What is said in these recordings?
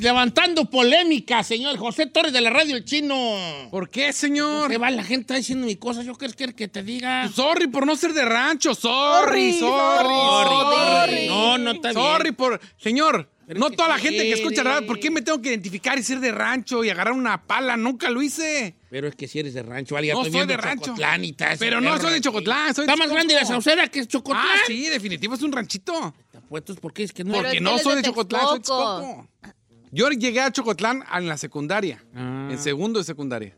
Levantando polémica, señor José Torres de la Radio El Chino. ¿Por qué, señor? ¿Qué va la gente está diciendo mi cosas? ¿Yo qué quiero que te diga? Sorry por no ser de rancho. Sorry, sorry. Sorry. No, no está bien. Sorry por. Señor, Pero no toda la gente que escucha radio. ¿Por qué me tengo que identificar y ser de rancho y agarrar una pala? Nunca lo hice. Pero es que si eres de rancho, ya No soy de rancho. Y tal, Pero no soy de. Chocotlán, soy de Está más grande la sauceda que es Chocotlán. Ah, sí, definitivo es un ranchito. Pues, ¿por qué es que no? Porque es que no soy de de Chocotlán, soy de Texcoco. Yo llegué a Chocotlán en la secundaria, Ah. en segundo de secundaria.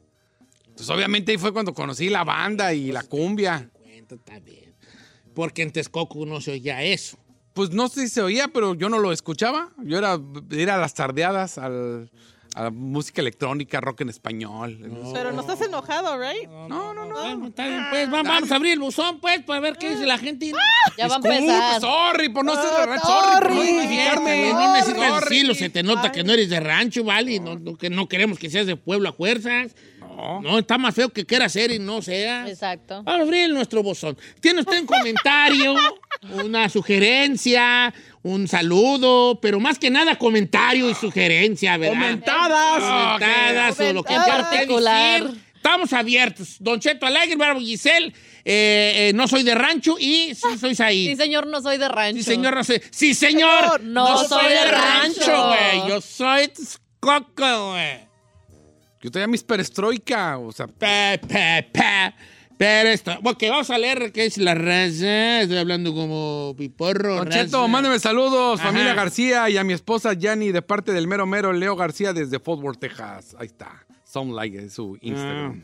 Entonces, obviamente, ahí fue cuando conocí la banda y la cumbia. Bien. Porque en Texcoco no se oía eso. Pues no sé si se oía, pero yo no lo escuchaba. Yo era ir a las tardeadas al- a la música electrónica, rock en español. Pero no estás enojado, right? No, no, no. Bueno, está bien, pues va- vamos a abrir el buzón, pues, para ver qué dice la gente. Ya va a Disculpe, empezar. sorry por no ser de Ah, rancho. Sorry por no identificarme. No decirlo, se te nota que no eres de rancho, ¿vale? Y No, no- que no queremos que seas de pueblo a fuerzas. No. No, está más feo que quiera ser y no sea. Exacto. Vamos a abrir nuestro buzón. ¿Tiene usted un comentario, una sugerencia, un saludo, pero más que nada comentario y sugerencia, ¿verdad? Comentadas. Comentadas o lo que quiera. Estamos abiertos. Don Cheto Alegre, Barbo Giselle, eh, eh, no soy de rancho y sí soy ahí. Sí, señor, no soy de rancho. Sí, señor, no sé. Sí, señor. No soy de rancho. güey. Yo soy Texcoco, güey. Yo tenía mis perestroika, o sea, Pa, pa, pa. Pero esto. Ok, vamos a leer qué es la raza. Estoy hablando como piporro. Cheto, mándeme saludos, Ajá. familia García y a mi esposa Yanni de parte del mero mero Leo García desde Fort Worth, Texas. Ahí está. Some like es su Instagram.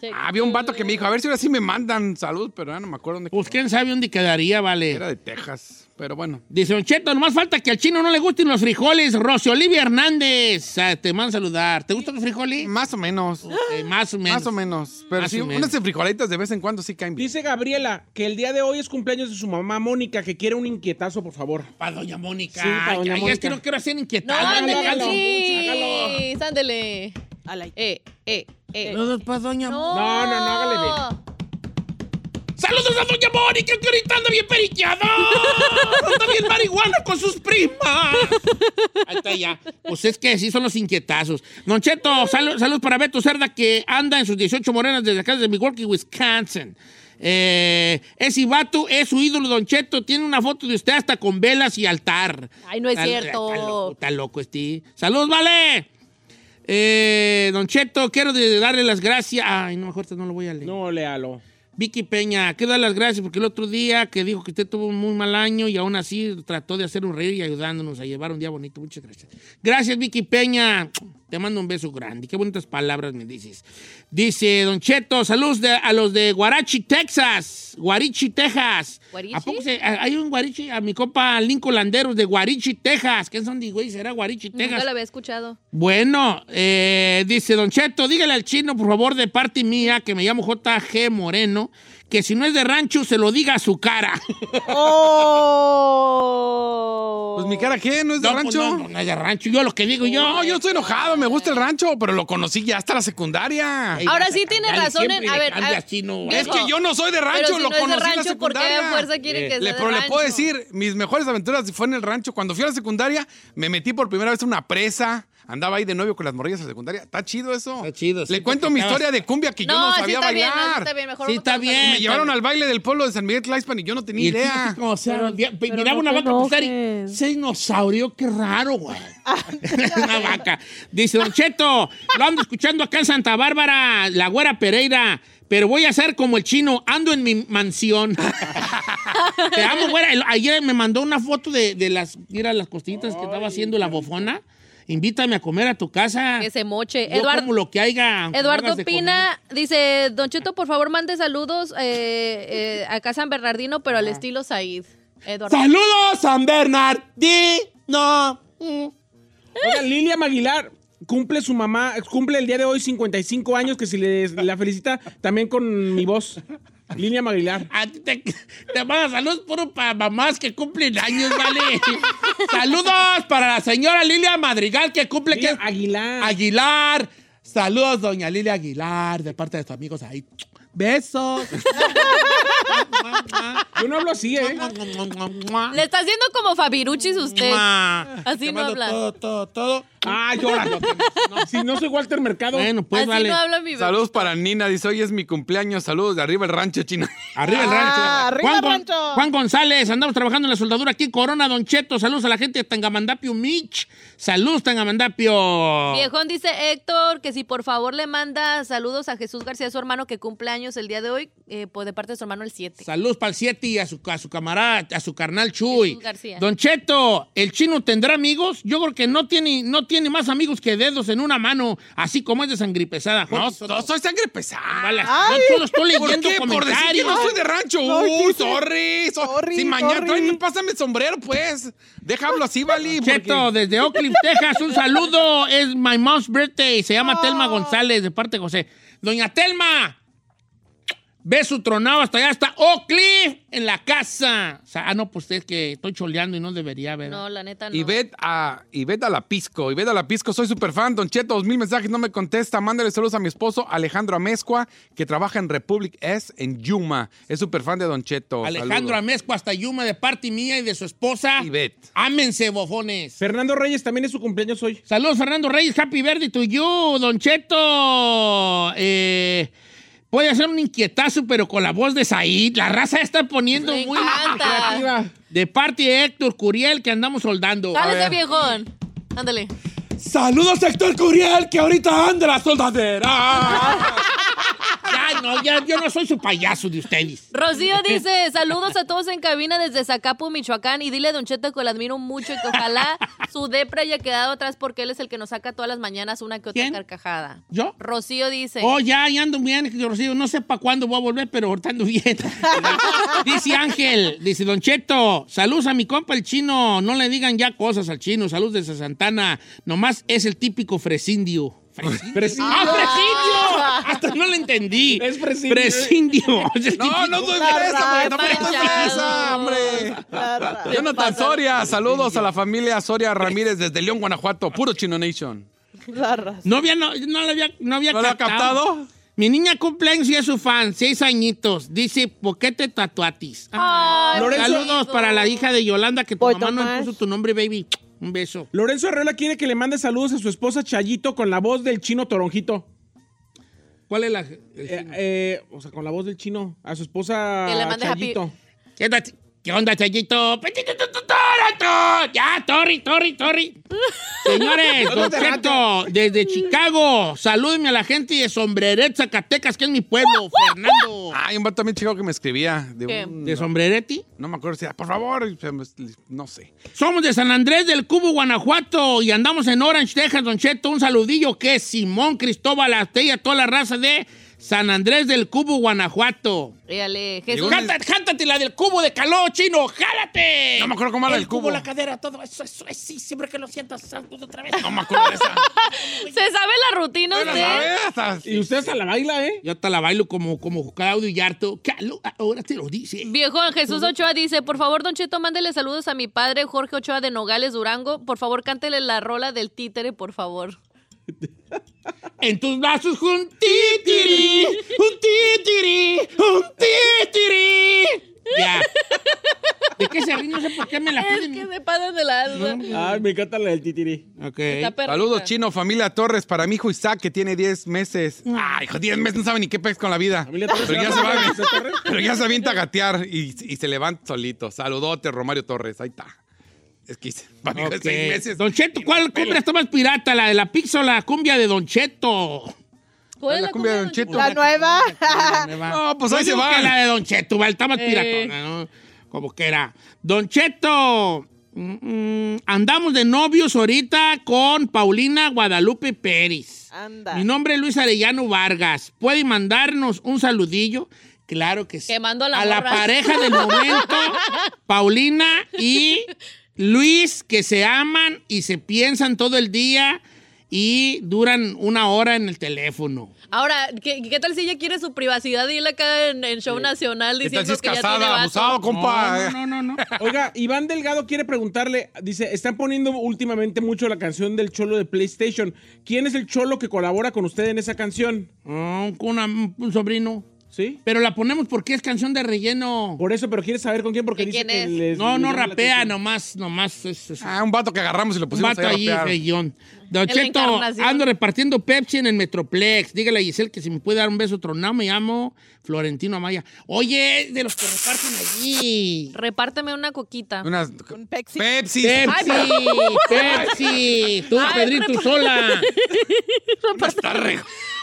Sí. Ah, había un vato que me dijo, a ver si ahora sí me mandan salud, pero ya no me acuerdo dónde Pues quién sabe dónde quedaría, vale. era de Texas. Pero bueno. Dice Don Cheto, nomás falta que al chino no le gusten los frijoles. Rosy Olivia Hernández, ah, te manda a saludar. ¿Te gustan los frijoles? Más o menos. Más o menos. Más o menos. Pero Más sí, menos. unas frijolitas de vez en cuando sí caen bien. Dice Gabriela que el día de hoy es cumpleaños de su mamá Mónica, que quiere un inquietazo, por favor. Para Doña Mónica. Sí, pa' Ay, doña ay, es que no quiero hacer No. Hágalo, ándale, hágalo. sí. Eh, eh, eh. Saludos para Doña No. No, no, no, hágale bien. Saludos a Doña Mónica, que ahorita anda bien periqueada. anda bien marihuana con sus primas. Ahí está ya. Pues es que sí son los inquietazos. Don Cheto, salu- saludos para Beto Cerda, que anda en sus 18 morenas desde acá, desde Milwaukee, Wisconsin. Eh, ese vato es su ídolo, Don Cheto. Tiene una foto de usted hasta con velas y altar. Ay, no es Está- cierto. Está loco, está loco este. Saludos, vale. Eh, don Cheto, quiero darle las gracias. Ay, no, mejor no lo voy a leer. No, léalo. Vicky Peña, quiero dar las gracias porque el otro día que dijo que usted tuvo un muy mal año y aún así trató de hacer un reír y ayudándonos a llevar un día bonito. Muchas gracias. Gracias, Vicky Peña. Te mando un beso grande. Qué bonitas palabras me dices. Dice Don Cheto, saludos de- a los de Guarachi, Texas. Guarichi, Texas. ¿Guarichi? ¿A poco se- a- hay un Guarichi? A mi compa Lincoln Landeros de Guarichi, Texas. ¿Qué son de güey? ¿Será Guarichi, Texas? Nunca lo había escuchado. Bueno, eh, dice Don Cheto, dígale al chino, por favor, de parte mía, que me llamo JG Moreno, que si no es de rancho, se lo diga a su cara. ¡Oh! Pues mi cara, ¿qué? ¿No es de No, pues, rancho? no, no, no es de rancho. Yo lo que digo yo. No, yo estoy enojado, me gusta el rancho, pero lo conocí ya hasta la secundaria. Ey, Ahora a sí tiene razón en- a ver, a- chino. Es que yo no soy de rancho, Pero si lo no es de conocí en la rancho, ¿por qué a secundaria. fuerza quiere que sea Le, de pero le puedo rancho? decir, mis mejores aventuras fue en el rancho. Cuando fui a la secundaria, me metí por primera vez en una presa. Andaba ahí de novio con las morrillas de secundaria. Está chido eso. Está chido, sí, Le cuento mi historia de cumbia que yo no sí sabía está bien, no, sí bailar. está bien. Mejor Sí, está bien. me llevaron al baile del pueblo de San Miguel Tlaxpan y yo no tenía Y idea. tipo, o sea, vi- pero miraba no una vaca pasar y ese dinosaurio, qué raro, güey. una vaca. Dice Don Cheto, lo ando escuchando acá en Santa Bárbara, la güera Pereira, pero voy a ser como el chino, ando en mi mansión. Te amo, güera. Ayer me mandó una foto de, de las, mira, las costillitas que estaba haciendo la bofona. Invítame a comer a tu casa. Que se moche. Yo Eduardo, como lo que haya. Eduardo Pina dice, Don Cheto, por favor, mande saludos eh, eh, acá a San Bernardino, pero al estilo Said. Eduardo. ¡Saludos, San Bernardino! Oigan, Lilia Aguilar cumple su mamá, cumple el día de hoy 55 años, que si les la felicita también con mi voz. Lilia Aguilar. A ti te, te mando saludos puro para mamás que cumplen años, ¿vale? saludos para la señora Lilia Madrigal que cumple Lilia que Aguilar. Aguilar. Saludos, doña Lilia Aguilar, de parte de tus amigos ahí. Besos. Yo no hablo así, ¿eh? Le está haciendo como Fabiruchis usted. Así no habla. Todo, todo, todo. Ah, llora. Si no soy Walter Mercado. Bueno, pues Así vale. no habla mi. Saludos para Nina, dice, hoy es mi cumpleaños. Saludos de arriba el rancho chino. Arriba el Ah, rancho. arriba Juan, el rancho. Juan González, andamos trabajando en la soldadura aquí en Corona, Don Cheto. Saludos a la gente de Tangamandapio, Mitch. Saludos, Tangamandapio. Viejón dice Héctor que si por favor le manda saludos a Jesús García, su hermano que cumple años el día de hoy, eh, pues de parte de su hermano el 7. Saludos para el 7 y a su, a su camarada, a su carnal Chuy. García. Don Cheto, ¿el chino tendrá amigos? Yo creo que no tiene, no tiene más amigos que dedos en una mano, así como es de sangre pesada. No, Jorge, no soy sangre pesada. Vale, no, estoy ¿Por leyendo qué? Por decir que no soy de rancho. No, Uy, sorry. so- Sorry, si mañana tráeme, pásame el sombrero, pues. Déjalo así, Vali. Cheto, porque- desde Oak Cliff, Texas, un saludo. Es my mom's birthday. Se llama Telma González, de parte de José. Doña Telma, ve su tronado hasta allá, hasta Oak Cliff, en la casa. O sea, ah, no, pues es que estoy choleando y no debería haber. No, la neta no. Y ved a, y ved a la Pisco, y ved a la Pisco, soy súper fan, Don Cheto, dos mil mensajes, no me contesta, mándale saludos a mi esposo Alejandro Amezcua, que trabaja en Republic S en Yuma, es súper fan de Don Cheto. Alejandro Saludos. Hasta Yuma, de parte mía y de su esposa. Ivette. Ámense, bofones. Fernando Reyes también es su cumpleaños hoy. Saludos, Fernando Reyes. Happy birthday to you, Don Cheto. Eh, puede hacer un inquietazo, pero con la voz de Said. La raza está poniendo Me muy... Creativa. De parte de Héctor Curiel, que andamos soldando. Cálese, viejón. Ándale. Saludos, Héctor Curiel, que ahorita anda la soldadera. no, ya, yo no soy su payaso de ustedes. Rocío dice, saludos a todos en cabina desde Zacapu, Michoacán, y dile a Don Cheto que lo admiro mucho y que ojalá su depre haya quedado atrás porque él es el que nos saca todas las mañanas una que otra ¿Quién? carcajada. ¿Yo? Rocío dice, Oh, ya, ya ando bien, Rocío. No sé para cuándo voy a volver, pero ahorita ando bien. dice Ángel, dice Don Cheto, saludos a mi compa el chino. No le digan ya cosas al chino. Saludos desde Santana. Nomás es el típico fresindio. ¿Fresindio? Presindio. ¡Ah, fresindio! Hasta no lo entendí. Es fresindio. Fresindio. No, no soy fresa, Manchado. fresa, hombre. Jonathan Soria, saludos a la familia Soria Ramírez desde León, Guanajuato, puro Chino Nation. No había, no, no lo había, no había ¿No captado. captado? Mi niña cumpleaños y es su fan, seis añitos. Dice, ¿por qué te tatuatis? Ay, Saludos para la hija de Yolanda, que tu Voy, mamá no puso tu nombre, baby. Un beso. Lorenzo Arreola quiere que le mande saludos a su esposa Chayito con la voz del chino Toronjito. ¿Cuál es la...? Eh, eh, o sea, con la voz del chino. A su esposa Que le mande happy- Chayito. ¿Qué onda, ¿Qué onda, Chayito? ¡Toronto! Ya, Torri, Torri, Torri. Señores, Don Cheto, desde Chicago, salúdenme a la gente de Sombreret, Zacatecas, que es mi pueblo, Fernando. Hay un vato también chico que me escribía. De ¿Qué? un- ¿De Sombrereti? no me acuerdo si era, por favor, no sé. Somos de San Andrés del Cubo, Guanajuato, y andamos en Orange, Texas, Don Cheto. Un saludillo que es Simón Cristóbal Astella, toda la raza de San Andrés del Cubo, Guanajuato. Dígale, Jesús. Cántate, cántate la del cubo de calor, chino, jálate. No me acuerdo cómo era el cubo. la cadera, todo eso, eso es sí, siempre que lo sientas, otra vez. No me acuerdo de esa. ¿Se sabe la rutina ¿La usted? Hasta- Y usted hasta la baila, ¿eh? Yo hasta la bailo como, como Claudio Yarto. Calo, ahora te lo dice. Viejón, Jesús Ochoa dice, por favor, Don Cheto, mándele saludos a mi padre Jorge Ochoa de Nogales, Durango. Por favor, cántele la rola del títere, por favor. En tus brazos un titiri, un titiri, un titiri. Ya. ¿De qué se ríe? No sé por qué me la Es piden. que se pasan de la alma. Ay, me encanta la del titiri. Ok. Saludos, chino, familia Torres, para mi hijo Isaac, que tiene 10 meses. Ay, hijo, 10 meses, no sabe ni qué pez con la vida. Familia Torres, Pero ya, ¿se va, pero ya se avienta a gatear y, y se levanta solito. Saludote, Romario Torres. Ahí está. Es que para mi hijo de Ok. 6 meses. Don Cheto, ¿cuál cumbia está más pirata? ¿La de la pizza o la cumbia de Don Cheto? ¿Cuál es la cumbia de Don Cheto? La nueva. No, pues ahí se va. que la de Don Cheto, ¿vale? está más Eh. piratona, ¿no? Como que era. Don Cheto, mm, mm, andamos de novios ahorita con Paulina Guadalupe Pérez. Anda. Mi nombre es Luis Arellano Vargas. ¿Puede mandarnos un saludillo? Claro que sí. Quemando a la la morra. pareja del momento, Paulina y Luis, que se aman y se piensan todo el día y duran una hora en el teléfono. Ahora, ¿qué, qué tal si ella quiere su privacidad y él acá en, en Show Nacional ¿Qué tal diciendo si es que ya tiene casada, abusado, compa? No, no, no, no. Oiga, Iván Delgado quiere preguntarle, dice, están poniendo últimamente mucho la canción del cholo de PlayStation. ¿Quién es el cholo que colabora con usted en esa canción? Ah, con una- un sobrino. ¿Sí? Pero la ponemos porque es canción de relleno. Por eso, pero quiere saber con quién porque ¿De dice quién que es? les- No, les no llama la rapea, atención. nomás, nomás es, es Ah, un vato que agarramos y lo un pusimos vato ahí ahí, a rapear. rellón. Don En la Cheto, encarnación. ando repartiendo Pepsi en el Metroplex. Dígale a Giselle que si me puede dar un beso tronado, me llamo Florentino Amaya. Oye, de los que reparten allí. Repárteme una coquita. Unas Con Pepsi. Pepsi. Pepsi, Pepsi. Tú, Ay, Pedrito, tú sola.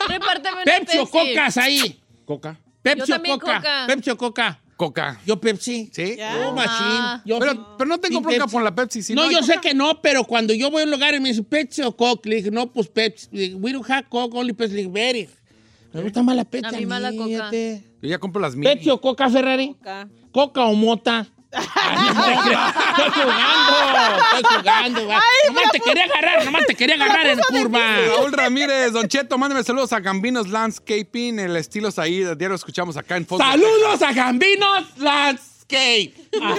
Repárteme una Pepsi o cocas ahí. Coca. Pepsi o también coca. Coca. Pepsi o coca. Coca. Yo Pepsi. ¿Sí? Ya. Yo machín. Ah. Yo sí- Pero, pero no tengo sí, bronca por la Pepsi. si no, yo sé Coca. que no, pero cuando yo voy a un lugar y me dice Pepsi o Coke, le dije, no, pues Pepsi. Le dije, We don't have Coke, only Pepsi. Le dije, very. Me gusta más la Pepsi. A mí más la Coca. Yo ya compro las mini. Pepsi o Coca, Ferrari. Coca. Coca o mota. Ay, estoy jugando, estoy jugando. va. nomás te quería agarrar, nomás te quería agarrar en curva. Raúl Ramírez, Don Cheto, mándeme saludos a Gambinos Landscaping, el estilo ahí, diario lo escuchamos acá en Fox. Saludos a Gambinos Landscape. Ah.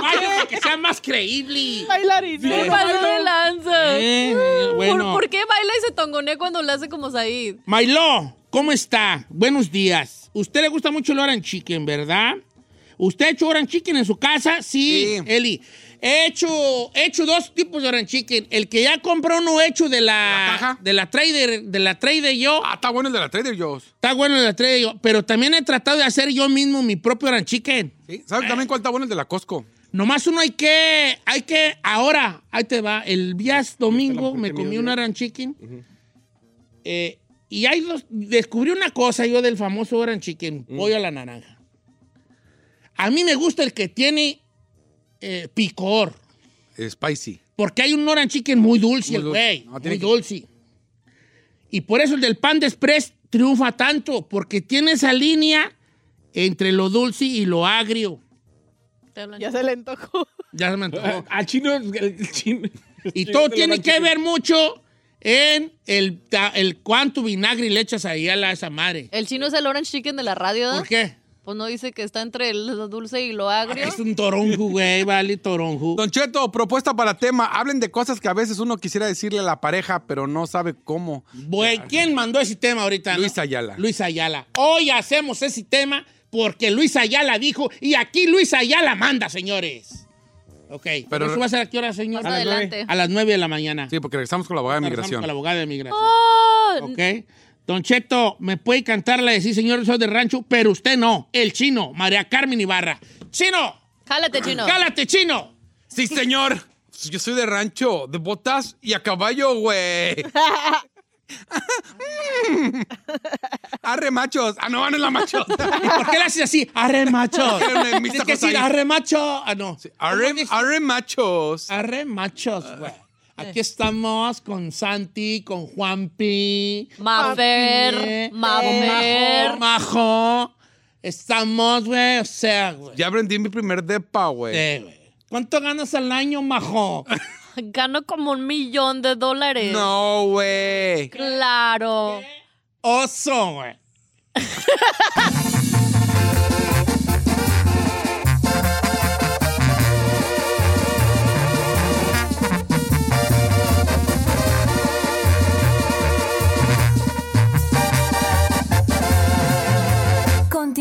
Para que sea más creíble. Bailarín. Pasó de lanza. Eh, ¿Por- bueno. ¿Por, qué baila y se tongonea cuando lo hace como Said? Mailo, ¿cómo está? Buenos días. Usted le gusta mucho el orange chicken, ¿verdad? ¿Usted ha hecho orange chicken en su casa? Sí, Sí. Eli. He hecho, he hecho dos tipos de orange chicken. El que ya compró uno hecho de la, ¿La caja? de la trader, de la trader yo. Ah, está bueno el de la Trader Joe's. Está bueno el de la trader yo. Pero también he tratado de hacer yo mismo mi propio orange chicken. ¿Sí? ¿Sabes también cuál está bueno el de la Costco? Nomás uno hay que, hay que, ahora, ahí te va, el día domingo me comí un orange chicken eh, y hay dos, descubrí una cosa yo del famoso orange chicken, pollo a la naranja. A mí me gusta el que tiene eh, picor, Spicy. porque hay un orange chicken muy dulce, Muy dulce. güey, No, muy que- dulce. Y por eso el del pan de express triunfa tanto, porque tiene esa línea entre lo dulce y lo agrio. Ya se le antojó. Ya se me antojó. Al chino, el chino. Y todo tiene que ver mucho en el, el cuánto vinagre le echas ahí a la, esa madre. El chino es el orange chicken de la radio, ¿verdad? ¿Por qué? Pues no dice que está entre lo dulce y lo agrio. Es un toronjo, güey, vale, toronjo. Don Cheto, propuesta para tema. Hablen de cosas que a veces uno quisiera decirle a la pareja, pero no sabe cómo. Güey, ¿quién mandó ese tema ahorita? no? Luis Ayala. Luis Ayala. Hoy hacemos ese tema porque Luis Ayala dijo y aquí Luis Ayala manda, señores. Ok, pero eso va a ser a qué hora, señor? Más A las adelante. A las 9 de la mañana. Sí, porque regresamos con la abogada de Regresamos migración. Con la abogada de migración. Oh, ¿Ok? Don Cheto, me puede cantar la de sí, señor, soy de rancho, pero usted no. El chino, María Carmen Ibarra. ¡Chino! Jálate, chino. ¡Cálate, chino! Sí, señor. Yo soy de rancho, de botas y a caballo, güey. Arre, machos. Ah, no, no es la machota. ¿Y por qué le haces así? ¡Arre, macho! Una Tienes que decir. ¡arre, macho! Ah, no. Arre, ¿Cómo dices? arre, machos. Arre, machos, güey. Aquí estamos con Santi, con Juanpi. Mafer, eh, Mafer. Majo, Majo. Estamos, güey, o sea, güey. Ya aprendí mi primer depa, güey. Sí, güey. ¿Cuánto ganas al año, Majo? Gano como un millón de dólares. No, güey. Claro. Oso, güey.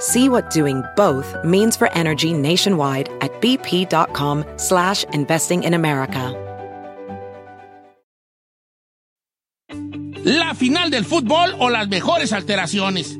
See what doing both means for energy nationwide at bp.com slash investing in America. La final del fútbol o las mejores alteraciones.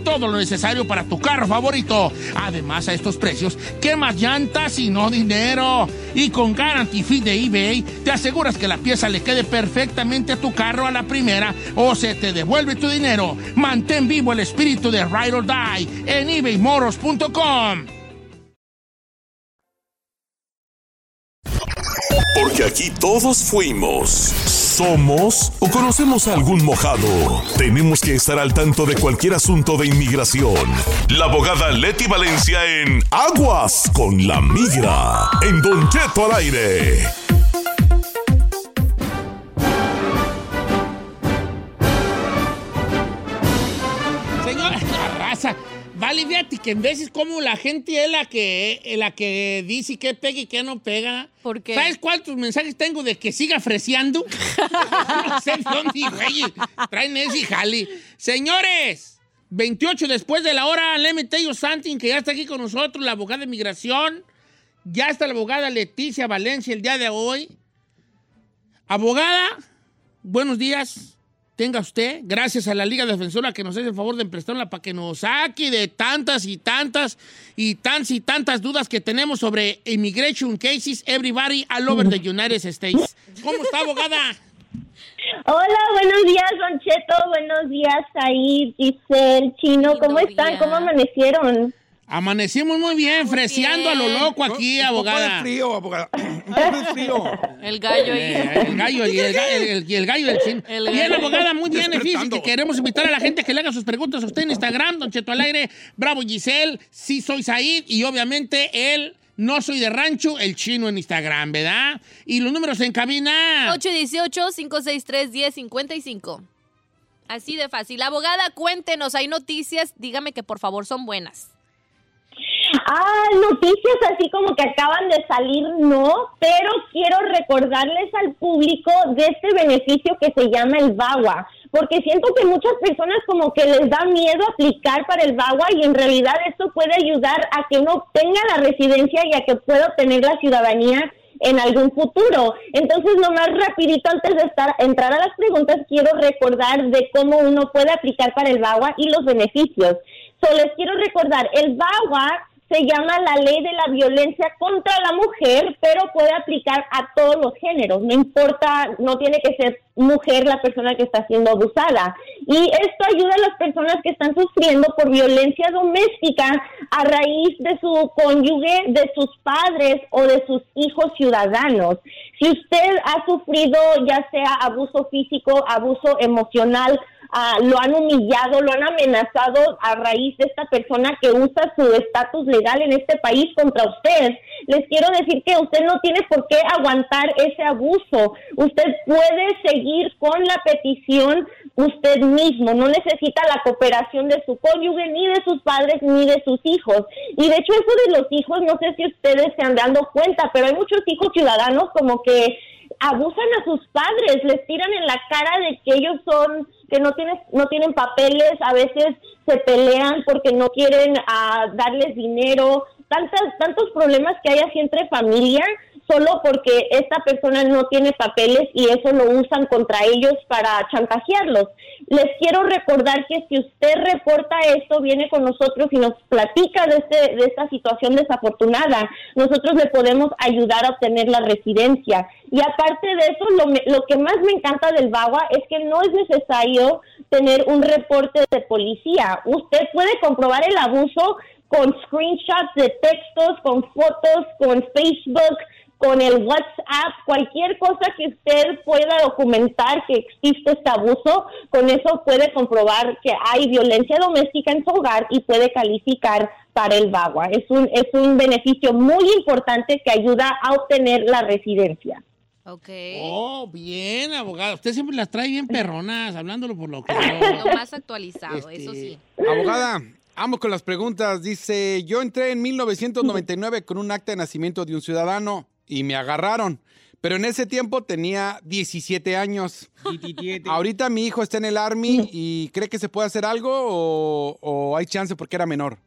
todo lo necesario para tu carro favorito. Además, a estos precios, ¿qué más llantas y no dinero? Y con Guarantee Fee de eBay, te aseguras que la pieza le quede perfectamente a tu carro a la primera o se te devuelve tu dinero. Mantén vivo el espíritu de Ride or Die en ebaymoros.com. Porque aquí todos fuimos, somos o conocemos a algún mojado. Tenemos que estar al tanto de cualquier asunto de inmigración. La abogada Leti Valencia en Aguas con la Migra. En Don Cheto al aire. Vale, fíjate que en veces como la gente es la que, eh, la que dice que pega y que no pega. ¿Por qué? ¿Sabes cuántos mensajes tengo de que siga freseando? no sé dónde, güey. Traen ese y jale. Señores, 28 después de la hora, let me tell you something, que ya está aquí con nosotros la abogada de migración. Ya está la abogada Leticia Valencia el día de hoy. Abogada, buenos días. Tenga usted, gracias a la Liga Defensora que nos hace el favor de prestarla para que nos saque de tantas y tantas y tantas y tantas dudas que tenemos sobre immigration cases, everybody all over the United States. ¿Cómo está, abogada? Hola, buenos días, Don Cheto. Buenos días, Said, Giselle, Chino. ¿Cómo están? ¿Cómo amanecieron? Amanecimos muy bien, freseando a lo loco aquí, Un poco abogada. de frío, abogada. Ay, muy frío. El gallo ahí. Eh, el gallo y el, el- el- y el gallo del chino. El bien, gallo. abogada, muy bien. Despertando. que queremos invitar a la gente que le haga sus preguntas a usted en Instagram, Don Cheto al aire, Bravo Giselle, sí soy Said y obviamente él, no soy de rancho, el chino en Instagram, ¿verdad? Y los números en cabina. 818-563-1055. Así de fácil. Abogada, cuéntenos, hay noticias, dígame que por favor son buenas. Ah, noticias así como que acaban de salir, no, pero quiero recordarles al público de este beneficio que se llama el VAWA, porque siento que muchas personas como que les da miedo aplicar para el VAWA y en realidad esto puede ayudar a que uno tenga la residencia y a que pueda obtener la ciudadanía en algún futuro. Entonces, nomás rapidito antes de estar, entrar a las preguntas, quiero recordar de cómo uno puede aplicar para el VAWA y los beneficios. So, les quiero recordar, el VAWA se llama la ley de la violencia contra la mujer, pero puede aplicar a todos los géneros, no importa, no tiene que ser mujer la persona que está siendo abusada. Y esto ayuda a las personas que están sufriendo por violencia doméstica a raíz de su cónyuge, de sus padres o de sus hijos ciudadanos. Si usted ha sufrido ya sea abuso físico, abuso emocional, ah, lo han humillado, lo han amenazado a raíz de esta persona que usa su estatus legal en este país contra usted. Les quiero decir que usted no tiene por qué aguantar ese abuso. Usted puede seguir con la petición usted mismo. No necesita la cooperación de su cónyuge, ni de sus padres, ni de sus hijos. Y de hecho eso de los hijos, no sé si ustedes se han dado cuenta, pero hay muchos hijos ciudadanos como que abusan a sus padres, les tiran en la cara de que ellos son, que no tienen, no tienen papeles, a veces se pelean porque no quieren ah, darles dinero, tantas, tantos problemas que hay así entre familia. Solo porque esta persona no tiene papeles y eso lo usan contra ellos para chantajearlos. Les quiero recordar que si usted reporta esto, viene con nosotros y nos platica de, este, de esta situación desafortunada, nosotros le podemos ayudar a obtener la residencia. Y aparte de eso, lo, lo que más me encanta del VAWA es que no es necesario tener un reporte de policía. Usted puede comprobar el abuso con screenshots de textos, con fotos, con Facebook, con el WhatsApp, cualquier cosa que usted pueda documentar que existe este abuso, con eso puede comprobar que hay violencia doméstica en su hogar y puede calificar para el VAWA. Es un, es un beneficio muy importante que ayuda a obtener la residencia. Ok. Oh, bien, abogada. Usted siempre las trae bien perronas, hablándolo por lo que Lo más actualizado, Este, eso sí. Abogada, vamos con las preguntas. Dice, yo entré en 1999 con un acta de nacimiento de un ciudadano y me agarraron. Pero en ese tiempo tenía 17 años. Ahorita mi hijo está en el Army y cree que se puede hacer algo o, o hay chance porque era menor.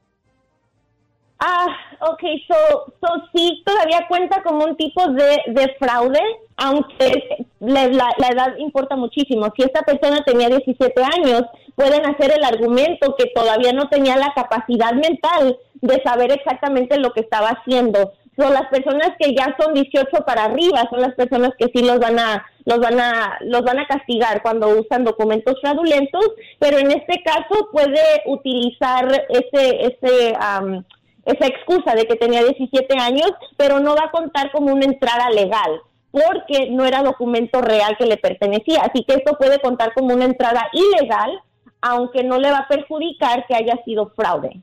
Ah, ok, so, so sí todavía cuenta como un tipo de, de fraude, aunque la, la- la edad importa muchísimo. Si esta persona tenía 17 años, pueden hacer el argumento que todavía no tenía la capacidad mental de saber exactamente lo que estaba haciendo. Son las personas que ya son 18 para arriba, son las personas que sí los van a los van a los van a castigar cuando usan documentos fraudulentos, pero en este caso puede utilizar ese ese am, esa excusa de que tenía 17 años, pero no va a contar como una entrada legal, porque no era documento real que le pertenecía. Así que esto puede contar como una entrada ilegal, aunque no le va a perjudicar que haya sido fraude.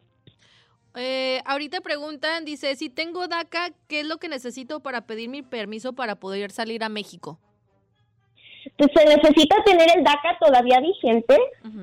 Eh, ahorita preguntan, dice, si tengo DACA, ¿qué es lo que necesito para pedir mi permiso para poder salir a México? Entonces, se necesita tener el DACA todavía vigente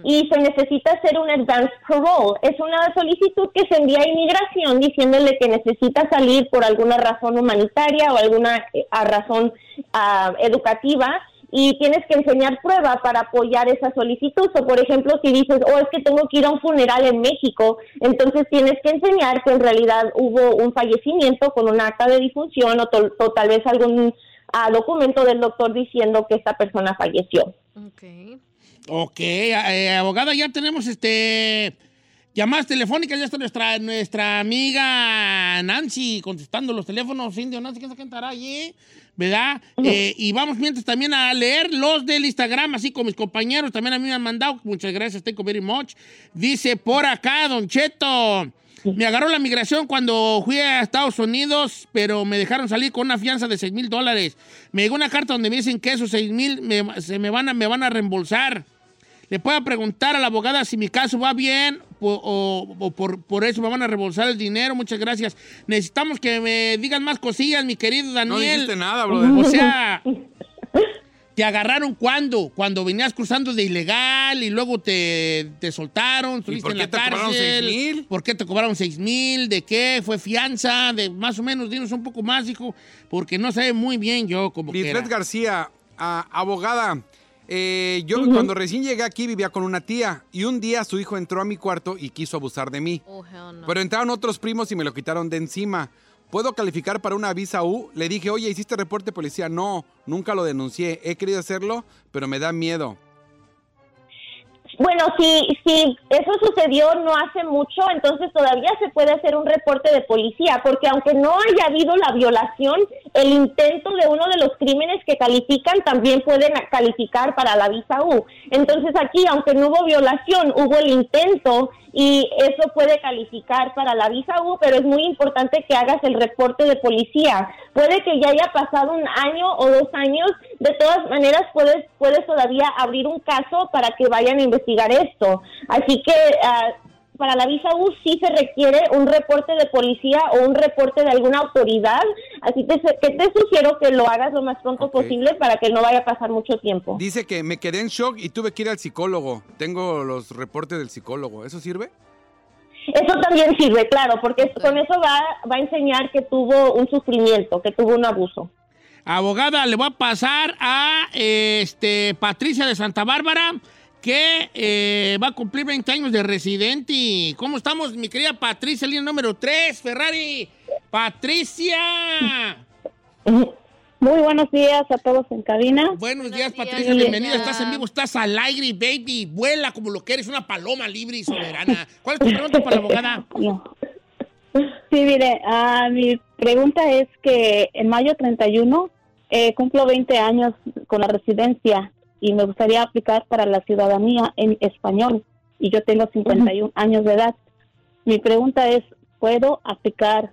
y se necesita hacer un advance parole. Es una solicitud que se envía a inmigración diciéndole que necesita salir por alguna razón humanitaria o alguna eh, razón ah, educativa y tienes que enseñar prueba para apoyar esa solicitud. O por ejemplo, si dices, oh, es que tengo que ir a un funeral en México, entonces tienes que enseñar que en realidad hubo un fallecimiento con un acta de difunción o, to- o tal vez algún ah, documento del doctor diciendo que esta persona falleció. Ok. Ok, eh, abogada, ya tenemos este llamadas telefónicas, ya está nuestra, nuestra amiga Nancy contestando los teléfonos, indio Nancy, ¿quién estará allí? ¿Verdad? Eh, y vamos mientras también a leer los del Instagram, así como mis compañeros también a mí me han mandado, muchas gracias, thank you very much. Dice por acá, Don Cheto, me agarró la migración cuando fui a Estados Unidos, pero me dejaron salir con una fianza de 6 mil dólares. Me llegó una carta donde me dicen que esos 6 mil me, se me van, a, me van a reembolsar. Le puedo preguntar a la abogada si mi caso va bien o, por, por eso me van a reembolsar el dinero. Muchas gracias. Necesitamos que me digan más cosillas, mi querido Daniel. No dijiste nada, brother. O sea, ¿te agarraron cuándo? Cuando venías cruzando de ilegal y luego te, te soltaron, estuviste en la te cobraron cárcel. 6,000? ¿Por qué te cobraron 6 mil? ¿De qué? ¿Fue fianza? De más o menos, dinos un poco más, hijo, porque no sé muy bien yo como que. García, abogada. Eh, yo cuando recién llegué aquí vivía con una tía y un día su hijo entró a mi cuarto y quiso abusar de mí. Oh, hell no. Pero entraron otros primos y me lo quitaron de encima. ¿Puedo calificar para una visa U? Le dije, oye, ¿hiciste reporte policía? No, nunca lo denuncié. He querido hacerlo, pero me da miedo. Bueno, si, si eso sucedió no hace mucho, entonces todavía se puede hacer un reporte de policía, porque aunque no haya habido la violación, el intento de uno de los crímenes que califican también pueden calificar para la visa U. Entonces aquí, aunque no hubo violación, hubo el intento y eso puede calificar para la visa U, pero es muy importante que hagas el reporte de policía. Puede que ya haya pasado un año o dos años, de todas maneras puedes, puedes todavía abrir un caso para que vayan a investigar esto. Así que ah, para la visa U sí se requiere un reporte de policía o un reporte de alguna autoridad, así que, que te sugiero que lo hagas lo más pronto Ok. posible para que no vaya a pasar mucho tiempo. Dice que me quedé en shock y tuve que ir al psicólogo. Tengo los reportes del psicólogo. ¿Eso sirve? Eso también sirve, claro, porque con eso va, va a enseñar que tuvo un sufrimiento, que tuvo un abuso. Abogada, le voy a pasar a este, Patricia de Santa Bárbara, que eh, va a cumplir 20 años de residente. ¿Cómo estamos, mi querida Patricia, línea número 3, Ferrari? Patricia. Muy buenos días a todos en cabina. Buenos días, días, Patricia. Bienvenida. Estás en vivo, estás al aire, baby. Vuela como lo que eres, una paloma libre y soberana. ¿Cuál es tu pregunta para la abogada? Sí, mire, ah, mi pregunta es que en mayo 31 eh, cumplo 20 años con la residencia y me gustaría aplicar para la ciudadanía en español y yo tengo 51 años de edad. Mi pregunta es, ¿puedo aplicar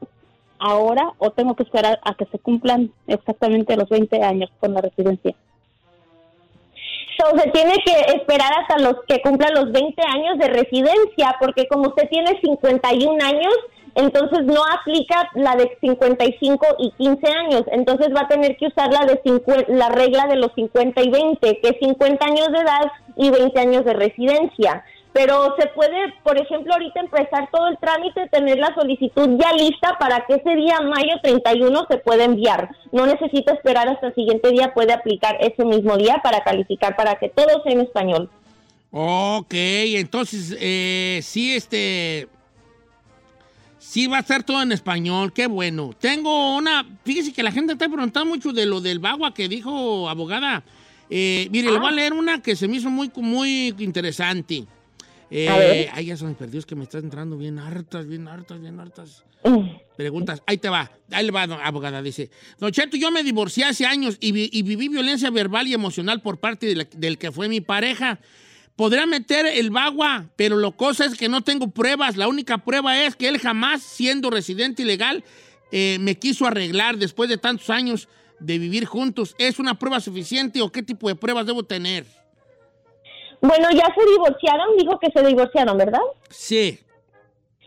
ahora o tengo que esperar a que se cumplan exactamente los 20 años con la residencia? So, se tiene que esperar hasta los que cumplan los 20 años de residencia, porque como usted tiene 51 años, entonces no aplica la de 55 y 15 años. Entonces va a tener que usar la de 50 la regla de los 50 y 20, que es 50 años de edad y 20 años de residencia. Pero se puede, por ejemplo, ahorita empezar todo el trámite, tener la solicitud ya lista para que ese día, mayo 31, se pueda enviar. No necesita esperar hasta el siguiente día, puede aplicar ese mismo día para calificar, para que todo sea en español. Ok, entonces, eh, sí, este. Sí, va a estar todo en español, qué bueno. Tengo una. Fíjese que la gente está preguntando mucho de lo del bagua que dijo abogada. Eh, mire, le voy a leer una que se me hizo muy, muy interesante. Eh, ay, ya son mis perdidos que me están entrando bien hartas, bien hartas, bien hartas. Preguntas. Ahí te va. Ahí le va, abogada. Dice: Don Cheto, yo me divorcié hace años y, vi- y viví violencia verbal y emocional por parte de la- del que fue mi pareja. Podría meter el bagua, pero lo cosa es que no tengo pruebas. La única prueba es que él jamás, siendo residente ilegal, eh, me quiso arreglar después de tantos años de vivir juntos. ¿Es una prueba suficiente o qué tipo de pruebas debo tener? Bueno, ya se divorciaron, dijo que se divorciaron, ¿verdad? Sí.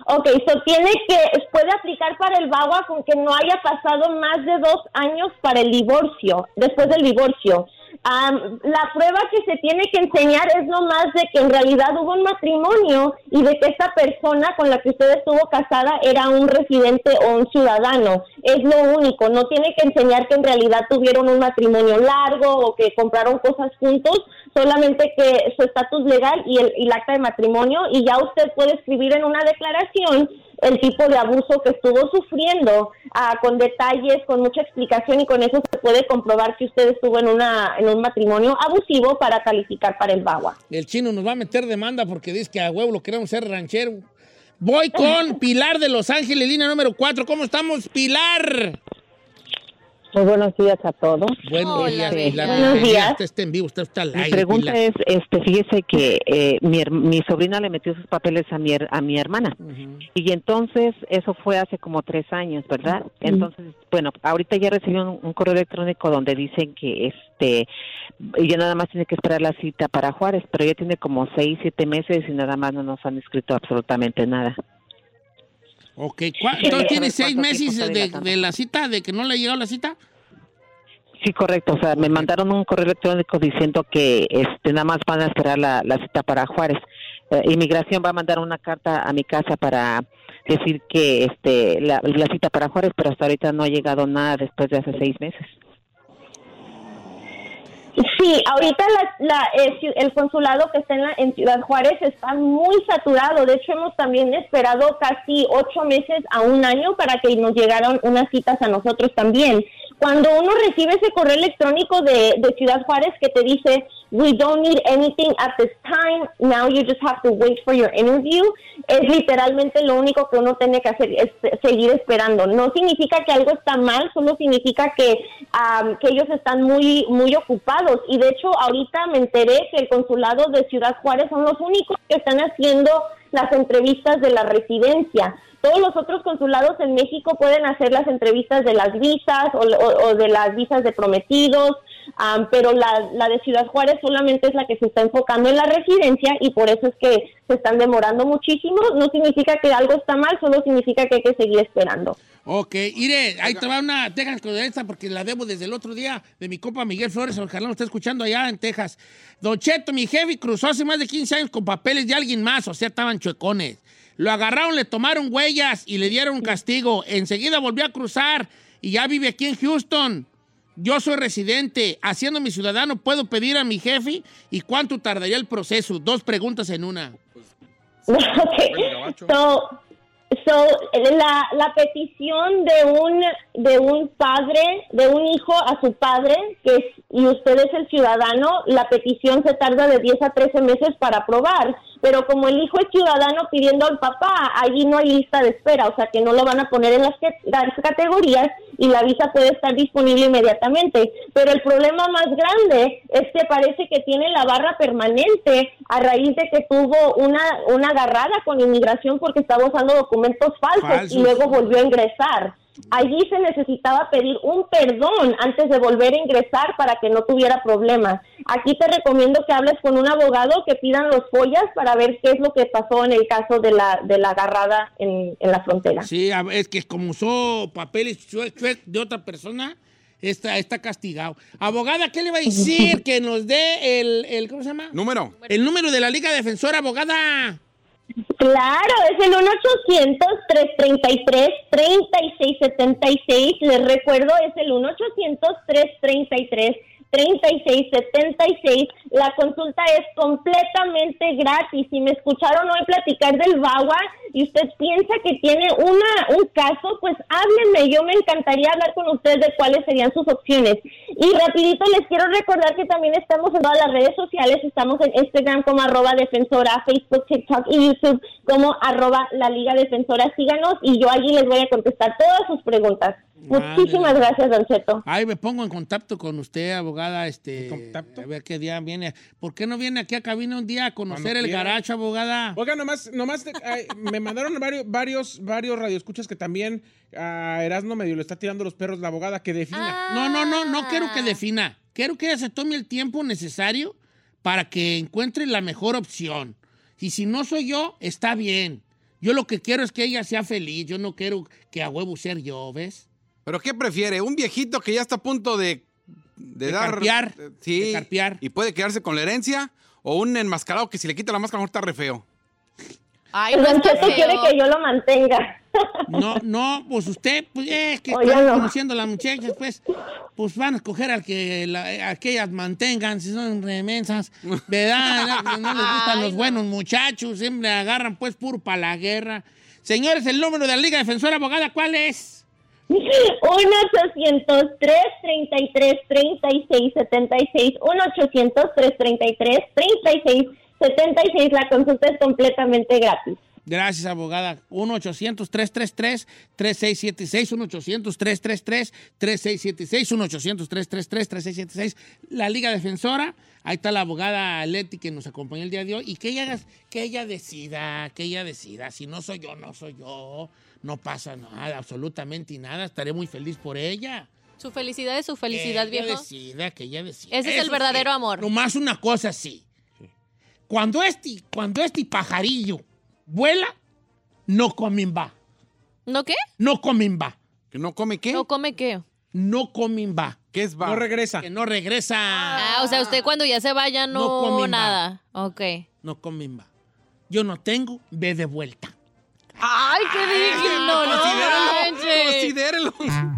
Ok, so tiene que, puede aplicar para el BAWA con que no haya pasado más de dos años para el divorcio, después del divorcio. Am, la prueba que se tiene que enseñar es nomás de que en realidad hubo un matrimonio y de que esta persona con la que usted estuvo casada era un residente o un ciudadano. Es lo único, no tiene que enseñar que en realidad tuvieron un matrimonio largo o que compraron cosas juntos, solamente que su estatus legal y el, y el acta de matrimonio y ya usted puede escribir en una declaración el tipo de abuso que estuvo sufriendo ah, con detalles, con mucha explicación y con eso se puede comprobar que usted estuvo en una en un matrimonio abusivo para calificar para el BAWA. El chino nos va a meter demanda porque dice que a huevo lo queremos ser ranchero. Voy con Pilar de Los Ángeles, línea número 4. ¿Cómo estamos, Pilar? Muy buenos días a todos. Buenos Hola, días, Pilar. Buenos días. Usted está en vivo, usted está al Mi pregunta Pilar. es, este, fíjese que eh, mi, mi sobrina le metió sus papeles a mi, a mi hermana y entonces eso fue hace como tres años, ¿verdad? Entonces, bueno, ahorita ya recibió un, un correo electrónico donde dicen que este ya nada más tiene que esperar la cita para Juárez, pero ya tiene como seis, siete meses y nada más no nos han escrito absolutamente nada. Ok, ¿cuá- Sí, entonces tiene seis meses de, de la cita, de que no le ha llegado la cita. Sí, correcto. O sea, me mandaron un correo electrónico diciendo que este nada más van a esperar la, la cita para Juárez. Eh, Inmigración va a mandar una carta a mi casa para decir que este la, la cita para Juárez, pero hasta ahorita no ha llegado nada después de hace seis meses. Sí, ahorita la- la, el consulado que está en, la- en Ciudad Juárez está muy saturado. De hecho, hemos también esperado casi ocho meses a un año para que nos llegaran unas citas a nosotros también. Cuando uno recibe ese correo electrónico de, de Ciudad Juárez que te dice, we don't need anything at this time, now you just have to wait for your interview, es literalmente lo único que uno tiene que hacer, es seguir esperando. No significa que algo está mal, solo significa que, am, que ellos están muy, muy ocupados. Y de hecho, ahorita me enteré que el consulado de Ciudad Juárez son los únicos que están haciendo las entrevistas de la residencia. Todos los otros consulados en México pueden hacer las entrevistas de las visas o, o- o de las visas de prometidos, am, pero la, de Ciudad Juárez solamente es la que se está enfocando en la residencia y por eso es que se están demorando muchísimo. No significa que algo está mal, solo significa que hay que seguir esperando. Ok, iré, ahí te va una Texas con esta porque la debo desde el otro día de mi compa Miguel Flores, ojalá lo esté escuchando allá en Texas. Don Cheto, mi jefe cruzó hace más de 15 años con papeles de alguien más, o sea, estaban chuecones. Lo agarraron, le tomaron huellas y le dieron un castigo. Enseguida volvió a cruzar y ya vive aquí en Houston. Yo soy residente, haciendo mi ciudadano, ¿puedo pedir a mi jefe? ¿Y cuánto tardaría el proceso? Dos preguntas en una. Ok. So, so, la, la petición de un de un padre, de un hijo a su padre, que es, y usted es el ciudadano, la petición se tarda de 10 a 13 meses para aprobar. Pero como el hijo es ciudadano pidiendo al papá, allí no hay lista de espera, o sea que no lo van a poner en las, que- las categorías y la visa puede estar disponible inmediatamente. Pero el problema más grande es que parece que tiene la barra permanente a raíz de que tuvo una, una agarrada con inmigración porque estaba usando documentos falsos, Falsos. y luego volvió a ingresar. Allí se necesitaba pedir un perdón antes de volver a ingresar para que no tuviera problemas. Aquí te recomiendo que hables con un abogado que pidan los follas para ver qué es lo que pasó en el caso de la, de la agarrada en, en la frontera. Sí, a- es que como usó papeles de otra persona, está, está castigado. Abogada, ¿qué le va a decir? que nos dé el, el- ¿cómo se llama? Número. El número de la Liga Defensora, abogada. Claro, es el 1-800-333-3676. Les recuerdo, es el 1-800-333-3676. La consulta es completamente gratis. Si me escucharon hoy platicar del VAWA y usted piensa que tiene una, un caso, pues háblenme. Yo me encantaría hablar con usted de cuáles serían sus opciones. Y rapidito les quiero recordar que también estamos en todas las redes sociales. Estamos en Instagram como arroba defensora, Facebook, TikTok y YouTube como arroba la Liga Defensora. Síganos y yo allí les voy a contestar todas sus preguntas. Muchísimas gracias, Don Cheto. Ay, me pongo en contacto con usted, abogada, este, a ver qué día viene. ¿Por qué no viene aquí a cabina un día a conocer Cuando el quiera. garacho, abogada? Oiga, nomás, nomás te- ay, me mandaron varios, varios, varios radioescuchas que también a Erasmo medio le está tirando los perros la abogada que defina. No, no, no, no quiero que defina. Quiero que ella se tome el tiempo necesario para que encuentre la mejor opción. Y si no soy yo, está bien. Yo lo que quiero es que ella sea feliz. Yo no quiero que a huevo ser yo, ¿ves? ¿Pero qué prefiere? ¿Un viejito que ya está a punto de, de, De dar. carpear, eh, Sí. de carpear. Y puede quedarse con la herencia? ¿O un enmascarado que si le quita la máscara, mejor está re feo? Ay, Don está Cheto quiere que yo lo mantenga. No, no, pues usted, pues es que Oye, están no. conociendo a las muchachas, pues, pues van a escoger al que, la- a que ellas mantengan, si son remensas, ¿verdad? No, no les gustan Ay, los no. buenos muchachos, siempre agarran pues puro para la guerra. Señores, el número de la Liga Defensora Abogada, ¿cuál es? 1-800-333-3676. 1-800-333-3676. La consulta es completamente gratis. Gracias, abogada. 1-800-333-3676, 1-800-333-3676, 1-800-333-3676. La Liga Defensora, ahí está la abogada Leti que nos acompañó el día de hoy y que ella, que ella decida, que ella decida. Si no soy yo, no soy yo. No pasa nada, absolutamente nada. Estaré muy feliz por ella. Su felicidad es su felicidad, que ella viejo. decida, que ella decida. Ese es el Eso verdadero sí, amor. Nomás una cosa sí. Cuando este, cuando este pajarillo vuela, no comen va. ¿No qué? No comen va. ¿Que no come qué? ¿No come qué? No comen va. ¿Qué es va? No regresa. Que no regresa. Ah, o sea, usted cuando ya se vaya no, No comen nada. Ok. No comen va. Yo no tengo, ve de vuelta. Ay, qué digno, no manches. Considérelo. Don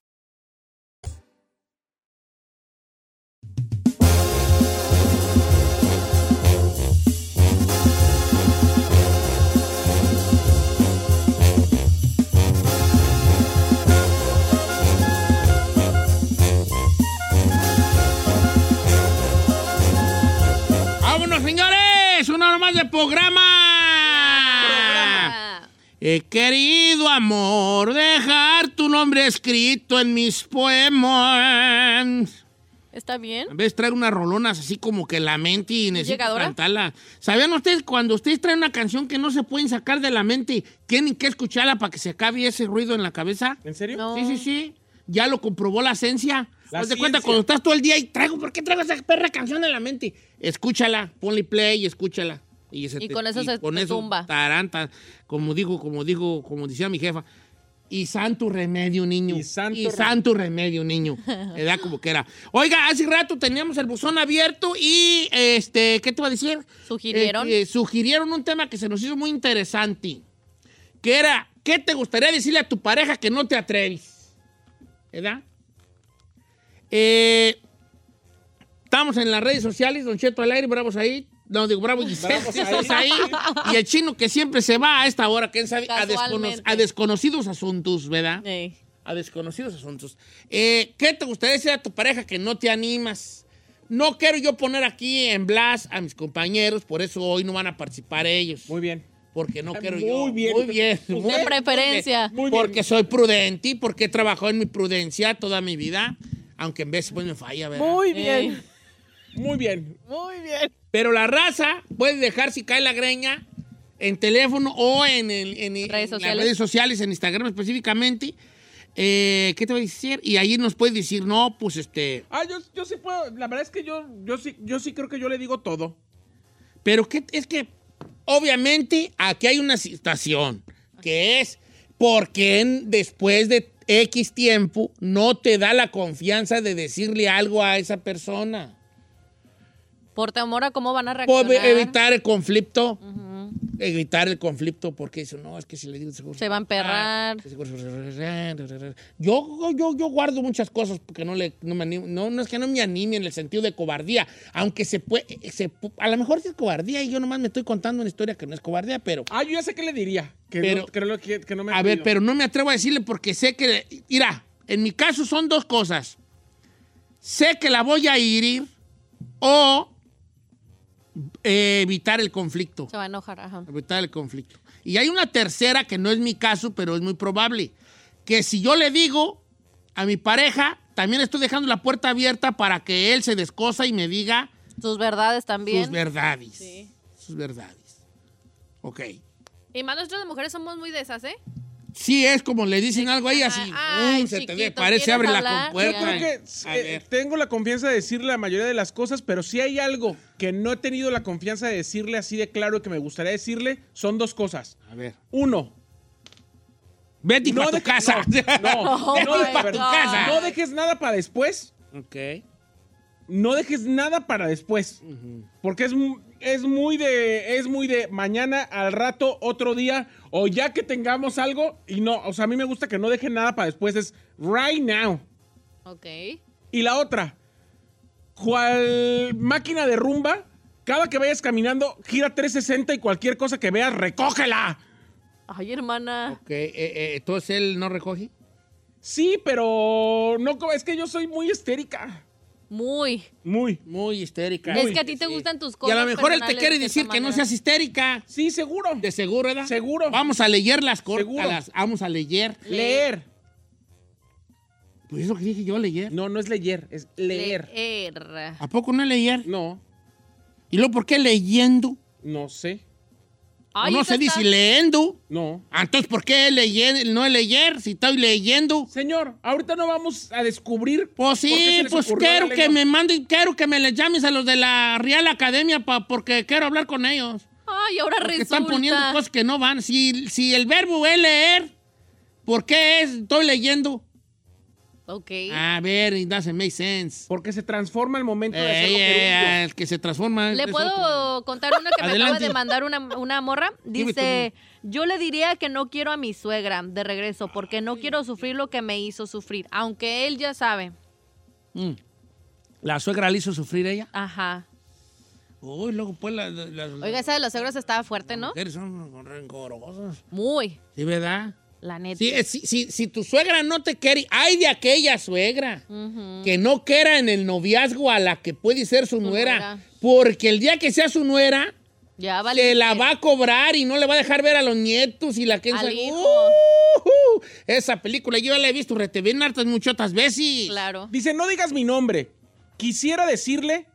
Programa. He querido, amor, dejar tu nombre escrito en mis poemas. ¿Está bien? En vez de traer unas rolonas así como que la mente y necesito ¿Llegadora? cantarla. ¿Sabían ustedes cuando ustedes traen una canción que no se pueden sacar de la mente, tienen que escucharla para que se acabe ese ruido en la cabeza? ¿En serio? No. Sí, sí, sí. Ya lo comprobó la ciencia. La Haz de cuenta cuando estás todo el día y traigo, ¿por qué traigo esa perra canción en la mente? Escúchala, ponle play y escúchala. Y, se Y con eso se te tumba. Taranta, como digo, como digo, como decía mi jefa. Y santo remedio, niño. Y santo Y santo remedio, niño. Edad como que era. Oiga, hace rato teníamos el buzón abierto y, este, ¿qué te iba a decir? Sugirieron. Eh, eh, sugirieron un tema que se nos hizo muy interesante. Que era, ¿qué te gustaría decirle a tu pareja que no te atreves? ¿Verdad? Eh, estamos en las redes sociales, Don Cheto al aire, bravos ahí. No, digo, bravo Giselle, sí, ahí. estás ahí. Y el chino que siempre se va a esta hora, quién sabe, a, descono- a desconocidos asuntos, ¿verdad? Ey. a desconocidos asuntos. Eh, ¿Qué te gustaría decir a tu pareja que no te animas? No quiero yo poner aquí en Blas a mis compañeros, por eso hoy no van a participar ellos. Muy bien. Porque no quiero Muy yo. bien. Muy bien. muy- De preferencia. Muy bien. Porque soy prudente y porque he trabajado en mi prudencia toda mi vida, aunque en veces pues me falla, ¿verdad? Muy bien. Muy bien. Muy bien. Pero la raza puede dejar si cae la greña en teléfono o en, el- en- en Redes las sociales. redes sociales, en Instagram específicamente. Eh, ¿Qué te voy a decir? Y ahí nos puedes decir, no, pues este. Ah, yo, yo sí puedo. La verdad es que yo, yo, sí, yo sí creo que yo le digo todo. Pero que, es que, obviamente, aquí hay una situación que es porque después de X tiempo no te da la confianza de decirle algo a esa persona. Por temor a cómo van a Por reaccionar. evitar el conflicto. Evitar el conflicto porque dice, no, es que si le digo seguro Se va a emperrar. Yo, yo, yo guardo muchas cosas porque no, le, no me animo. No, no es que no me anime en el sentido de cobardía. Aunque se puede. Se, a lo mejor sí es cobardía y yo nomás me estoy contando una historia que no es cobardía, pero. Ah, yo ya sé qué le diría. Que, Pero- no, que, no, que- que no me ha A ver, pero no me atrevo a decirle porque sé que. Mira, en mi caso son dos cosas. Sé que la voy a herir o evitar el conflicto. Se va a enojar, ajá. Evitar el conflicto. Y hay una tercera que no es mi caso, pero es muy probable. Que si yo le digo a mi pareja, también estoy dejando la puerta abierta para que él se descosa y me diga Sus verdades también. sus verdades. Sí. Sus verdades. Ok. Y más nosotras las mujeres somos muy de esas, ¿eh? Sí, es como le dicen algo ahí así. Ay, ¡um! se te chiquito, ve, parece ¿quieres abre la hablar? Yo compuerta. creo que eh, tengo la confianza de decirle la mayoría de las cosas, pero si hay algo que no he tenido la confianza de decirle así de claro que me gustaría decirle, son dos cosas. A ver. Uno, Betty no para tu dejes- casa. No, no, para tu casa. No dejes nada para después. Ok. No dejes nada para después. Porque es, es muy de. Es muy de mañana, al rato, otro día, o ya que tengamos algo. Y no, o sea, a mí me gusta que no dejen nada para después. Es right now. Ok. Y la otra, cual máquina de rumba, cada que vayas caminando, gira 360 y cualquier cosa que veas, recógela. Ay, hermana. Ok, eh, eh, entonces él no recoge. Sí, pero no, es que yo soy muy histérica. Muy. Muy. Muy histérica. Es que a ti te gustan tus Y cosas. a lo mejor él te quiere de decir que no seas histérica. Sí, seguro. De seguro, ¿verdad? Seguro. Vamos a leer las Seguro. cortas. Vamos a leer. Leer. Pues eso que dije yo, leer. No, no es leer, es leer. Leer. ¿A poco no es leer? No, ¿Y luego por qué leyendo? no sé. ¿O Ay, no eso se dice está- leyendo? No. Ah, Entonces, ¿por qué leyer, no leer si estoy leyendo? Señor, ahorita no vamos a descubrir. Pues sí, pues quiero que me manden, quiero que me les llames a los de la Real Academia pa, porque quiero hablar con ellos. Ay, ahora Porque resulta. están poniendo cosas que no van. Si, si el verbo es leer, ¿por qué es estoy leyendo? Ok. A ver, it doesn't make sense. Porque se transforma el momento de Eh, hacerlo eh, gerundio. el que se transforma. ¿Le es puedo otro. contar una que me acaba Adelante. de mandar una, una morra? Dime Dice, yo le diría que no quiero a mi suegra de regreso porque no quiero sufrir lo que me hizo sufrir, aunque él ya sabe. Mm. ¿La suegra le hizo sufrir ella? Ajá. Uy, luego pues las las- Oiga, esa de las suegras estaba fuerte, ¿no? mujeres son rencorosas. Muy, ¿Sí, verdad? La neta. Sí, eh, si, si- si tu suegra no te quiere, hay de aquella suegra que no quiera en el noviazgo a la que puede ser su, nuera. nuera. Porque el día que sea su nuera, Ya se la va a cobrar y no le va a dejar ver a los nietos y la que Al hijo. Uh, esa película yo ya la he visto rete bien hartas muchas veces. Claro. Dice, no digas mi nombre. Quisiera decirle,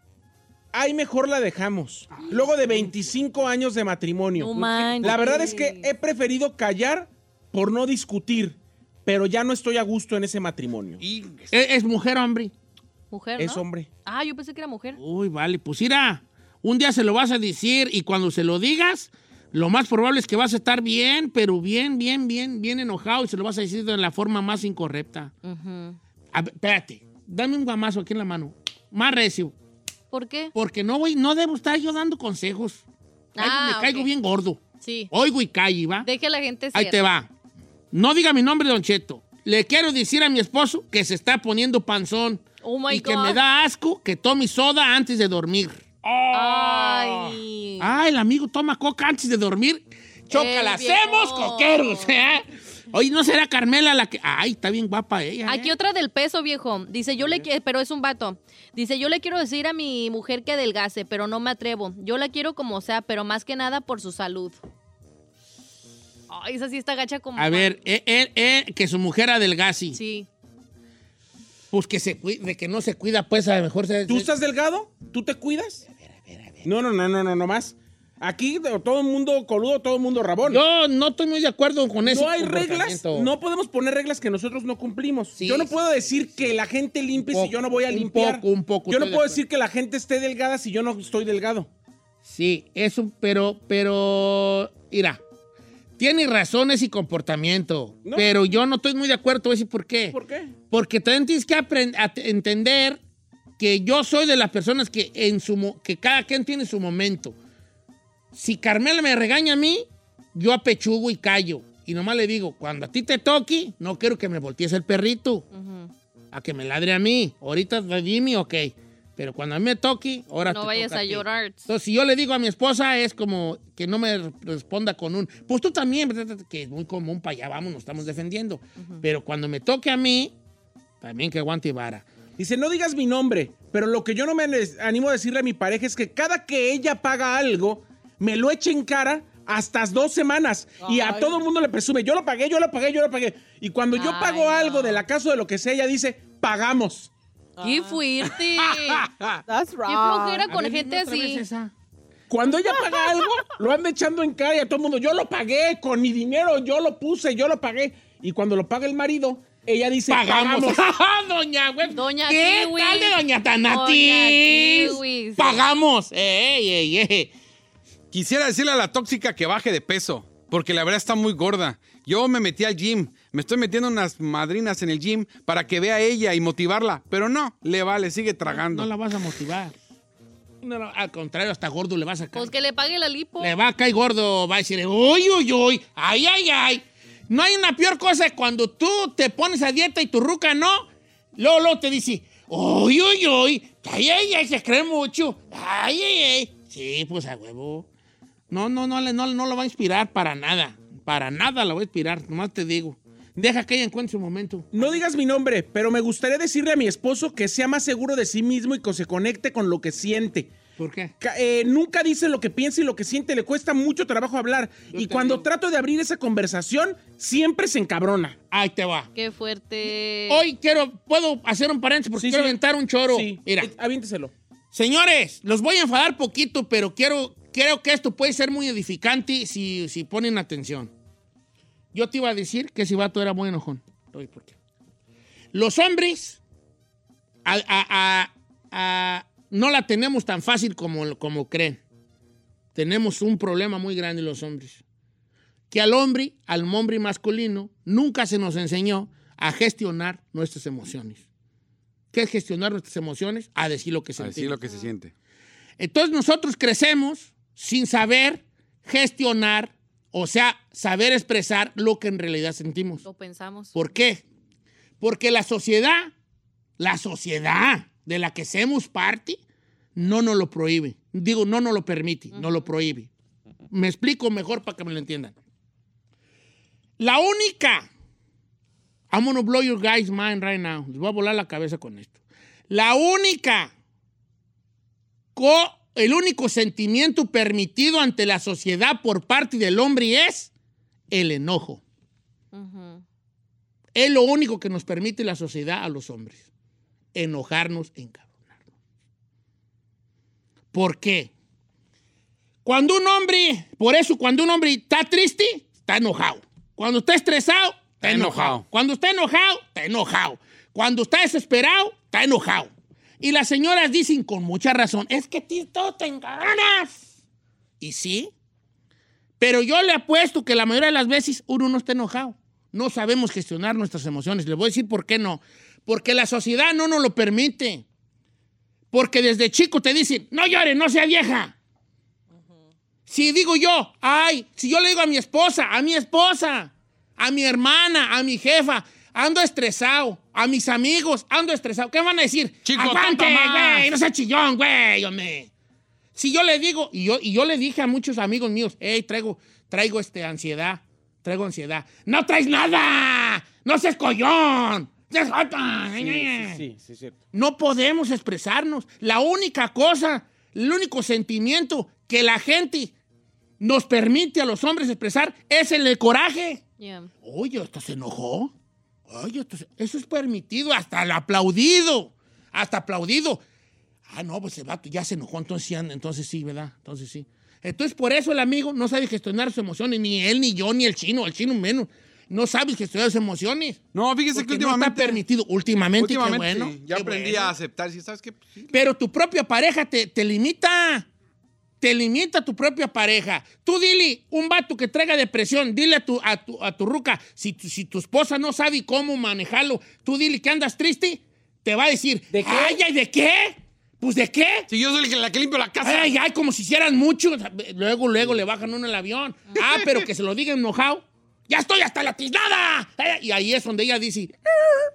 ay, mejor la dejamos. Luego de 25 años de matrimonio. No. La verdad es que he preferido callar por no discutir, pero ya no estoy a gusto en ese matrimonio. ¿Es, es mujer o hombre? Mujer, Es ¿no? hombre. Ah, yo pensé que era mujer. Uy, vale, pues mira, un día se lo vas a decir y cuando se lo digas, lo más probable es que vas a estar bien, pero bien, bien, bien, bien enojado y se lo vas a decir de la forma más incorrecta. A ver, espérate, dame un guamazo aquí en la mano. Más recio, ¿Por qué? porque no voy, no debo estar yo dando consejos. Caigo- Ah, me caigo bien gordo. Sí. Oigo y callo, ¿va? Deje a la gente Ahí te va. No diga mi nombre, Don Cheto. Le quiero decir a mi esposo que se está poniendo panzón. Oh my y que me da asco que tome soda antes de dormir. Ay. Ah, el amigo toma coca antes de dormir. Chócala, hacemos coqueros, ¿eh? Oye, ¿no será Carmela la que...? Ay, está bien guapa ella, ¿eh? Aquí otra del peso, viejo. Dice, yo le quiero, pero es un vato. Dice, yo le quiero decir a mi mujer que adelgase, pero no me atrevo. Yo la quiero como sea, pero más que nada por su salud. Ay, esa sí está gacha como... A ver, eh, eh, eh, que su mujer adelgase. Sí. Pues que se cuide, de que no se cuida, pues a lo mejor se... ¿Tú estás delgado? ¿Tú te cuidas? No, no, no, no, no, no más. Aquí todo el mundo coludo, todo el mundo rabón. Yo no estoy muy de acuerdo con eso. no hay reglas, no podemos poner reglas que nosotros no cumplimos. yo no puedo decir que la gente limpie si yo no voy a un limpiar. poco, un poco, Yo no de puedo decir que la gente esté delgada si yo no estoy delgado. Sí, eso, pero, pero, mira, tiene razones y comportamiento, No. pero yo no estoy muy de acuerdo, te voy a decir por qué. ¿Por qué? Porque también tienes que a entender que yo soy de las personas que en su que cada quien tiene su momento. Si Carmela me regaña a mí, yo apechugo y callo. Y nomás le digo, cuando a ti te toque, no quiero que me voltees el perrito, a que me ladre a mí. Ahorita dime, ok. Pero cuando a mí me toque, ahora No te vayas toca a ti. llorar. Entonces, si yo le digo a mi esposa, es como que no me responda con un, pues tú también, ¿verdad? que es muy común, para allá vamos, nos estamos defendiendo. Pero cuando me toque a mí, también que aguante vara. Dice, no digas mi nombre, pero lo que yo no me animo a decirle a mi pareja es que cada que ella paga algo, me lo eche en cara hasta dos semanas. Y a todo el mundo le presume, yo lo pagué, yo lo pagué, yo lo pagué. Y cuando yo pago no. algo de la casa o de lo que sea, ella dice, pagamos. ¡Qué fuerte! That's ¡Qué wrong. flojera con ver, gente así! Cuando ella paga algo, lo anda echando en cara y a todo el mundo, yo lo pagué con mi dinero, yo lo puse, yo lo pagué. Y cuando lo paga el marido, ella dice, Pagamos. pagamos. doña Web. Doña ¿Qué Kiwis. tal de doña Doña Tanatis? Kiwis. Pagamos. Ey, ey, ey. Quisiera decirle a la tóxica que baje de peso, porque la verdad está muy gorda. Yo me metí al gym, me estoy metiendo unas madrinas en el gym para que vea ella y motivarla, pero no, le vale, sigue tragando. No la vas a motivar. No, no, al contrario, hasta gordo le vas a caer. Pues que le pague la lipo. Le va a caer gordo, va a decir, uy, uy, uy, ay, ay, ay. No hay una peor cosa cuando tú te pones a dieta y tu ruca no. Luego, luego te dice, uy, uy, uy, ay, ay, ay, se cree mucho. Ay, ay, ay. Sí, pues a huevo. No, no, no, le- no, no lo va a inspirar para nada. Para nada lo va a inspirar, nomás te digo. Deja que ella encuentre su momento. No digas mi nombre, pero me gustaría decirle a mi esposo que sea más seguro de sí mismo y que se conecte con lo que siente. ¿Por qué? Eh, nunca dice lo que piensa y lo que siente, le cuesta mucho trabajo hablar. y cuando trato de abrir esa conversación, siempre se encabrona. Ahí te va. ¡Qué fuerte! Hoy quiero, puedo hacer un paréntesis porque Sí, quiero sí. aventar un choro. Sí, Mira. eh, aviénteselo. Señores, los voy a enfadar poquito, pero quiero, creo que esto puede ser muy edificante si, si ponen atención. Yo te iba a decir que ese vato era muy enojón. Los hombres a- a- a- a- no la tenemos tan fácil como, como creen. Tenemos un problema muy grande los hombres. Que al hombre, al hombre masculino, nunca se nos enseñó a gestionar nuestras emociones. ¿Qué es gestionar nuestras emociones? A decir lo que sentimos. es lo que se siente. Entonces nosotros crecemos sin saber gestionar, o sea, saber expresar lo que en realidad sentimos. Lo pensamos. ¿Por qué? Porque la sociedad, la sociedad de la que somos parte, no nos lo prohíbe. Digo, no nos lo permite, no lo prohíbe. Me explico mejor para que me lo entiendan. La única, I'm gonna blow your guys' mind right now. Les voy a volar la cabeza con esto. La única co- el único sentimiento permitido ante la sociedad por parte del hombre es el enojo. Es lo único que nos permite la sociedad a los hombres. Enojarnos, encabronarnos. ¿Por qué? Cuando un hombre, por eso cuando un hombre está triste, está enojado. Cuando está estresado, está enojado. enojado. Cuando está enojado, está enojado. Cuando está desesperado, está enojado. Y las señoras dicen con mucha razón, es que ti todo te enganas. Y sí, pero yo le apuesto que la mayoría de las veces uno no está enojado. No sabemos gestionar nuestras emociones. Les voy a decir por qué no. Porque la sociedad no nos lo permite. Porque desde chico te dicen, no llores, no sea vieja. Si digo yo, ay, si yo le digo a mi esposa, a mi esposa, a mi hermana, a mi jefa, ando estresado, a mis amigos, ando estresado, ¿qué van a decir? Chico, Aguante, güey, no sea chillón, güey, hombre. Si yo le digo, y yo, y yo le dije a muchos amigos míos, hey, traigo, traigo este, ansiedad, traigo ansiedad. ¡No traes nada! ¡No seas collón! ¡Seas jota! Sí, sí, sí, cierto. No podemos expresarnos. La única cosa, el único sentimiento que la gente nos permite a los hombres expresar es el de coraje. Yeah. Oye, esto se enojó. Oye, eso es permitido, hasta el aplaudido. Hasta aplaudido. Ah, no, pues el vato ya se enojó, entonces entonces sí, ¿verdad? Entonces sí. Entonces, por eso el amigo no sabe gestionar sus emociones, ni él, ni yo, ni el chino, el chino menos. No sabe gestionar sus emociones. No, fíjese que Porque no últimamente. está permitido. Últimamente, qué últimamente, bueno. sí, ya qué aprendí bueno. a aceptar. ¿sí? ¿Sabes qué? Sí. Pero tu propia pareja te, te limita. Te limita tu propia pareja. Tú dile, un vato que traiga depresión, dile a tu, a tu, a tu ruca, si, tu- si tu esposa no sabe cómo manejarlo, tú dile que andas triste, te va a decir, ¿De qué? ay, ay, ¿de qué? Pues, ¿de qué? Si yo soy el que- la que limpio la casa. Ay, ay, como si hicieran mucho. Luego, luego le bajan uno el avión. Ah, pero que se lo digan enojado. ¡Ya estoy hasta la tiznada! Y ahí es donde ella dice, "Ah,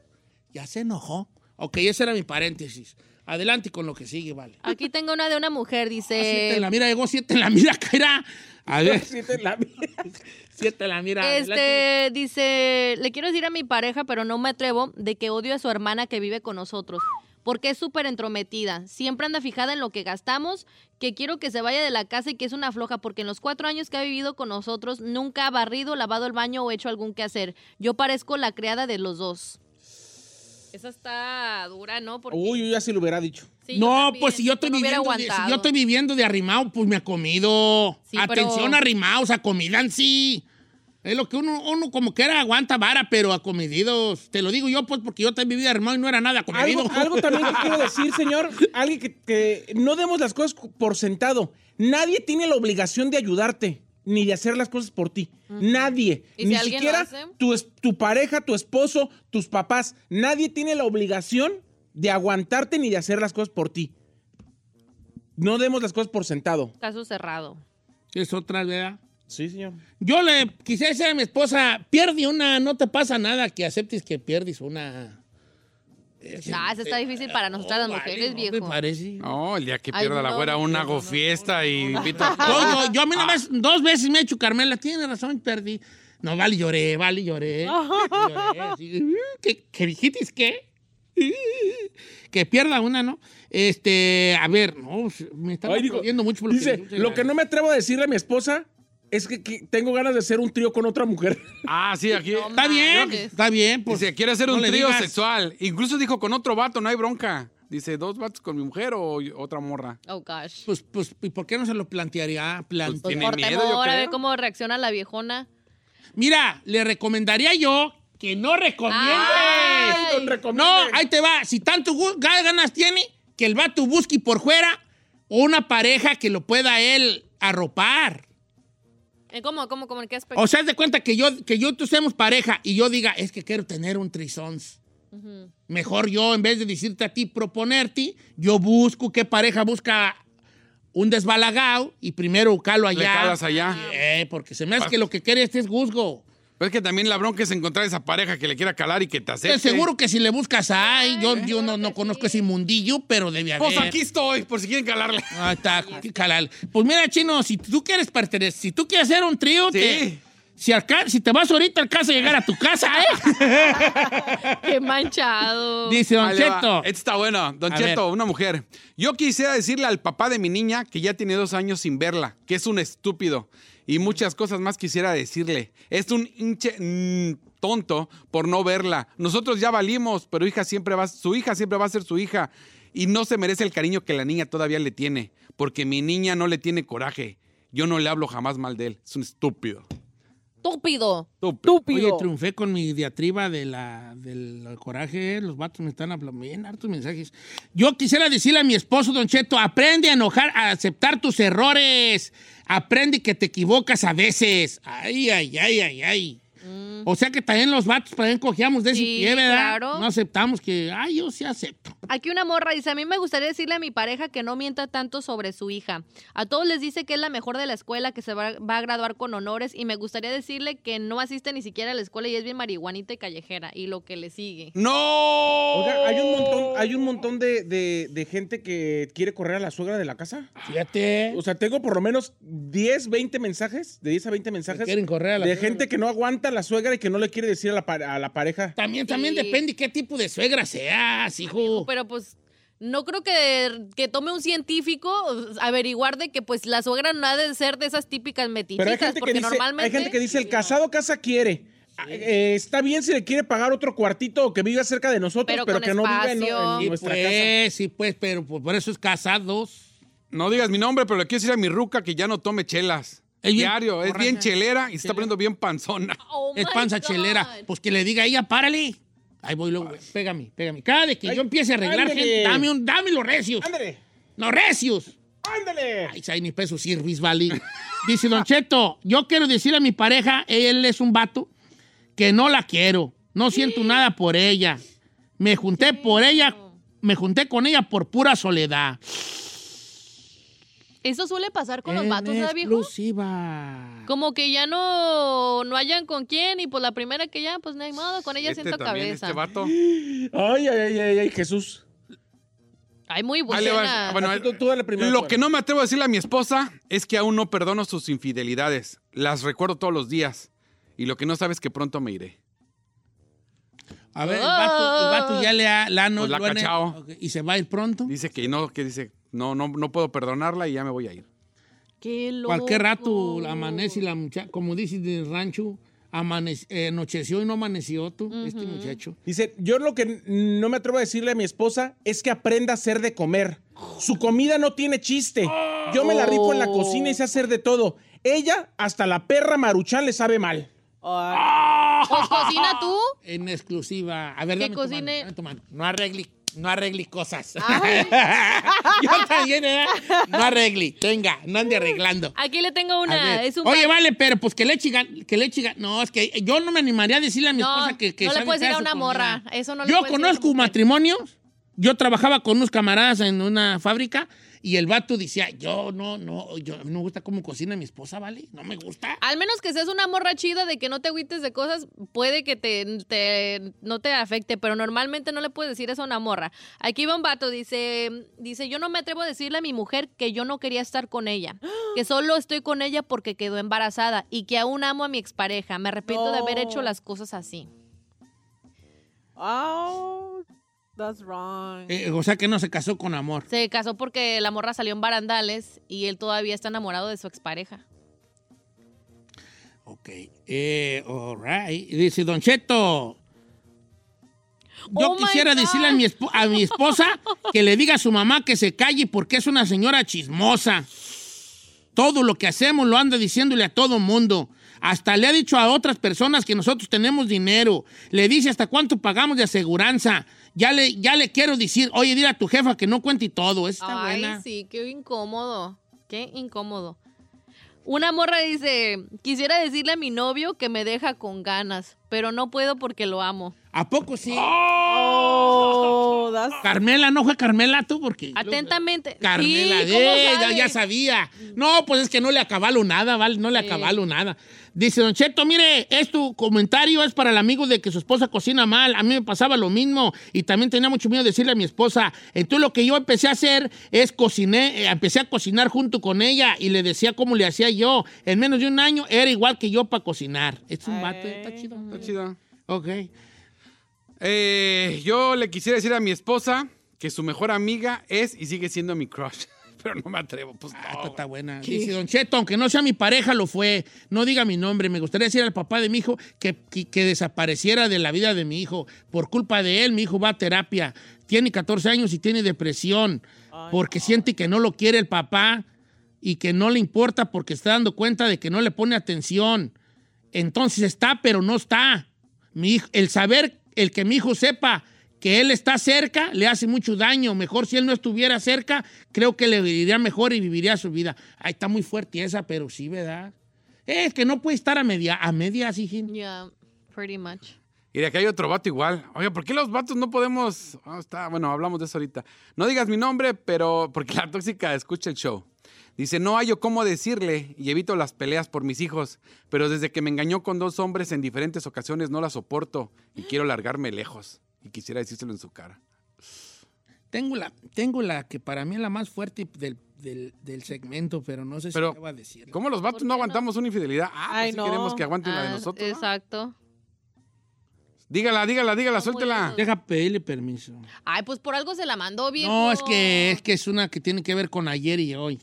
ya se enojó. Ok, ese era mi paréntesis. Adelante con lo que sigue, vale. Aquí tengo una de una mujer, Ah, Siete dice... en la mira, llegó siete en la mira, caerá. A ver, Siete en la- siete en la mira. adelante. Este dice, le quiero decir a mi pareja, pero no me atrevo, de que odio a su hermana que vive con nosotros. Porque es súper entrometida. Siempre anda fijada en lo que gastamos, que quiero que se vaya de la casa y que es una floja, porque en los cuatro años que ha vivido con nosotros nunca ha barrido, lavado el baño o hecho algún quehacer. Yo parezco la criada de los dos. Esa está dura, ¿no? Porque Uy, yo ya se lo hubiera dicho. Sí, no, también. pues si yo estoy, viviendo de, si yo estoy viviendo de arrimado, pues me ha comido. Sí, pero- Atención, arrimados, a comida en sí. Es lo que uno, uno como que era aguanta vara, pero acomididos. Te lo digo yo, pues, porque yo también viví de arrimado y no era nada acomidido. Algo, algo también que quiero decir, señor, alguien que, que no demos las cosas por sentado. Nadie tiene la obligación de ayudarte, ni de hacer las cosas por ti. Nadie. ¿Y ni siquiera tu, es- tu pareja, tu esposo, tus papás. Nadie tiene la obligación de aguantarte ni de hacer las cosas por ti. No demos las cosas por sentado. Caso cerrado. Es otra, ¿verdad? Sí, señor. Yo le quisiera decir a mi esposa, pierde una, no te pasa nada que aceptes que pierdes una. Ah, eso está difícil para nosotras las No, mujeres, vale, no viejo. me parece. No, el día que Ay, pierda la no, güera, un no, hago no, fiesta y invito a Yo, yo, yo a mí nomás dos veces me he hecho Carmela, tiene razón, perdí. No, vale, lloré, vale, lloré. lloré así, "Uh, ¿Qué, qué dijiste? ¿Qué? Que pierda una, ¿no? Este, a ver, no, me está aplaudiendo mucho por lo Dice, que lo que no me atrevo a decirle a mi esposa es que, que tengo ganas de hacer un trío con otra mujer. Ah, sí, aquí. Está bien, está bien. Pues, Dice, quiere hacer no un trío digas. sexual. Incluso dijo con otro vato, no hay bronca. Dice, dos vatos con mi mujer o otra morra. Oh, gosh. Pues, pues, ¿y por qué no se lo plantearía? Plan- Pues, Pues tiene por miedo, temor, yo a ver creo. cómo reacciona la viejona. Mira, le recomendaría yo que no recomiende. Ay. No, ahí te va. Si tanto ganas tiene, que el vato busque por fuera una pareja que lo pueda él arropar. Eh, ¿Cómo, cómo, cómo, en qué aspecto? O sea, haz de cuenta que yo, que yo tú seamos pareja y yo diga, es que quiero tener un trisons. Mejor yo, en vez de decirte a ti, proponerte, yo busco qué pareja busca un desbalagado y primero calo allá. Le calas allá. Eh, porque se me hace que lo que quiere este es juzgo. Pero es que también la bronca es encontrar esa pareja que le quiera calar y que te acepte. Estoy seguro que si le buscas ahí, yo, yo no, no conozco ese mundillo, pero debe haber. Pues aquí estoy, por si quieren calarle. Ah, está, qué calal. Pues mira, chino, si tú quieres pertenecer, si tú quieres hacer un trío, Sí. te- Si, alca- si te vas ahorita alcanza a llegar a tu casa, ¿eh? Qué manchado. Dice Don. Cheto. Este está bueno. Don A Cheto, ver. una mujer. Yo quisiera decirle al papá de mi niña que ya tiene dos años sin verla, que es un estúpido. Y muchas cosas más quisiera decirle. Es un hinche mm, tonto por no verla. Nosotros ya valimos, pero hija siempre va, su hija siempre va a ser su hija. Y no se merece el cariño que la niña todavía le tiene. Porque mi niña no le tiene coraje. Yo no le hablo jamás mal de él. Es un estúpido. Estúpido. Estúpido. Oye, triunfé con mi diatriba de la, del coraje. Los vatos me están hablando bien, hartos mensajes. Yo quisiera decirle a mi esposo, Don Cheto, aprende a enojar, a aceptar tus errores. Aprende que te equivocas a veces. Ay, ay, ay, ay, ay. O sea que también los vatos también cogíamos de ese Mm. Sí, pie, ¿verdad? claro. No aceptamos que, ay, yo sí acepto. Aquí una morra dice, a mí me gustaría decirle a mi pareja que no mienta tanto sobre su hija. A todos les dice que es la mejor de la escuela, que se va, va a graduar con honores y me gustaría decirle que no asiste ni siquiera a la escuela y es bien marihuanita y callejera y lo que le sigue. ¡No! Oiga, hay un montón, hay un montón de, de- de gente que quiere correr a la suegra de la casa. Fíjate. O sea, tengo por lo menos 10, 20 mensajes, de 10 a 20 mensajes. quieren correr a la De suegra. gente que no aguanta a la suegra y que no le quiere decir a la, pa- a la pareja. También, también Sí. depende qué tipo de suegra seas, hijo. Pero pues no creo que, que tome un científico averiguar de que pues la suegra no ha de ser de esas típicas Pero hay metichitas, gente, que porque dice, normalmente... hay gente que dice, el casado casa quiere. Eh, está bien si le quiere pagar otro cuartito o que viva cerca de nosotros, Pero pero, con que no viva en, espacio. en Sí, nuestra pues, casa. sí, pues, pero pues, por eso es casados. No digas mi nombre, pero le quiero decir a mi ruca que ya no tome chelas. Es bien Diario, es bien chelera y se está poniendo bien panzona. Oh es panza God. chelera. Pues que le diga a ella, párale. Ahí voy luego. Pégame, pégame. Cada vez que Ay, yo empiece a arreglar ándale. gente, dame, un, dame los recios. ¡Ándale! ¡Los recios! ¡Ándale! Ay, hay ni peso sirvis, vale. Dice Don Cheto, yo quiero decirle a mi pareja, él es un vato, que no la quiero. No siento nada por ella. Me junté por ella, me junté con ella por pura soledad. Eso suele pasar con los vatos, ¿verdad, viejo? exclusiva. Como que ya no, no hayan con quién y pues la primera que ya, pues no hay modo, con ella Este siento también, cabeza. este vato. Ay, ay, ay, ay, ay, Jesús. Ay, muy Ahí le va. buena. Bueno, Ah, tú- tú dale primero, lo que no me atrevo a decirle a mi esposa es que aún no perdono sus infidelidades. Las recuerdo todos los días. Y lo que no sabes es que pronto me iré. A ver, el vato, el vato ya le ha, la, no, Pues la lo han- y se va a ir pronto. Dice que no, que dice, no, no, no puedo perdonarla y ya me voy a ir. Qué loco. Cualquier rato amanece y la muchacha, como dices del rancho, amanece- eh, anocheció y no amaneció tú, este muchacho. Dice, yo lo que no me atrevo a decirle a mi esposa es que aprenda a hacer de comer. Su comida no tiene chiste. Yo me la rifo en la cocina y sé hacer de todo. Ella, hasta la perra maruchan le sabe mal. Pues cocina tú. En exclusiva. A ver, Que dame tu mano, cocine. dame tu mano. No arregli, no arregli cosas. Yo también, ¿eh? No arregli. Venga, no ande arreglando. Aquí le tengo una. Es un Oye, vale, pero pues que le chiga, que le chiga. No, es que yo no me animaría a decirle a mi No, esposa que, que no le puedes decir a una morra. Eso no le Yo conozco matrimonios. Yo trabajaba con unos camaradas en una fábrica y el vato decía, yo no, no, yo no me gusta cómo cocina mi esposa, ¿vale? No me gusta. Al menos que seas una morra chida de que no te agüites de cosas, puede que te, te- no te afecte, pero normalmente no le puedes decir eso a una morra. Aquí va un vato, dice, dice, yo no me atrevo a decirle a mi mujer que yo no quería estar con ella, que solo estoy con ella porque quedó embarazada y que aún amo a mi expareja. Me arrepiento de haber hecho las cosas así. Oh, that's wrong. Eh, o sea que no se casó con amor. Se casó porque la morra salió en barandales y él todavía está enamorado de su expareja. Ok. Eh, all right. Y Dice, Don Cheto. Yo Oh quisiera decirle a mi, espo- a mi esposa que le diga a su mamá que se calle porque es una señora chismosa. Todo lo que hacemos lo anda diciéndole a todo mundo. Hasta le ha dicho a otras personas que nosotros tenemos dinero. Le dice hasta cuánto pagamos de aseguranza. Ya le, ya le quiero decir, oye, dile a tu jefa que no cuente todo. Está Ay, buena. sí, qué incómodo. Qué incómodo. Una morra dice, quisiera decirle a mi novio que me deja con ganas. Pero no puedo porque lo amo. ¿A poco sí? Oh, Carmela, ¿no fue Carmela tú? Porque... Atentamente. Carmela, Sí, ¿cómo de, ya, sabía. No, pues es que no le acabalo nada, ¿vale? No le acabalo nada. Dice, Don Cheto, mire, es tu comentario, es para el amigo de que su esposa cocina mal. A mí me pasaba lo mismo y también tenía mucho miedo de decirle a mi esposa. Entonces lo que yo empecé a hacer es cociné, eh, empecé a cocinar junto con ella y le decía cómo le hacía yo. En menos de un año era igual que yo para cocinar. Es un vato, está chido. Está chido. Ok. Eh, yo le quisiera decir a mi esposa que su mejor amiga es y sigue siendo mi crush. Pero no me atrevo, pues no. Esta está buena. Dice Don Cheto, aunque no sea mi pareja, lo fue. No diga mi nombre. Me gustaría decir al papá de mi hijo que, que- que desapareciera de la vida de mi hijo. Por culpa de él, mi hijo va a terapia. Tiene 14 años y tiene depresión. porque siente que no lo quiere el papá y que no le importa porque está dando cuenta de que no le pone atención. Entonces está, pero no está. Mi hijo- el saber, el que mi hijo sepa que él está cerca, le hace mucho daño. Mejor si él no estuviera cerca, creo que le iría mejor y viviría su vida. Ay, está muy fuerte esa, pero sí, ¿verdad? Es que no puede estar a media, a medias, hijín. Yeah, pretty much. Y de aquí hay otro vato igual. Oye, ¿por qué los vatos no podemos...? Ah, está, bueno, hablamos de eso ahorita. No digas mi nombre, pero porque la tóxica escucha el show. Dice, no hallo cómo decirle y evito las peleas por mis hijos, pero desde que me engañó con dos hombres en diferentes ocasiones no la soporto y quiero largarme lejos. Y quisiera decírselo en su cara. Tengo la, tengo la que para mí es la más fuerte del, del- del segmento, pero no sé Pero, si va a decir. ¿Cómo los vatos no aguantamos una infidelidad? Ah, pues Ay, sí no. queremos que aguanten la de Ah, nosotros. ¿no? Exacto. Dígala, dígala, dígala, suéltela. Deja pedirle permiso. Ay, pues por algo se la mandó, viejo. No, es que, es que es una que tiene que ver con ayer y hoy.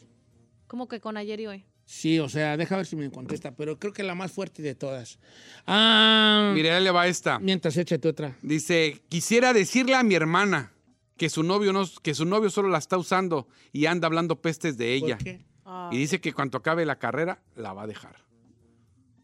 Como que con ayer y hoy. Sí, o sea, deja ver si me contesta, pero creo que la más fuerte de todas. Ah, Mire, le va esta. mientras échate otra. Dice, quisiera decirle a mi hermana que su novio no, que su novio solo la está usando y anda hablando pestes de ella. ¿Por qué? Ah. Y dice que cuando acabe la carrera la va a dejar.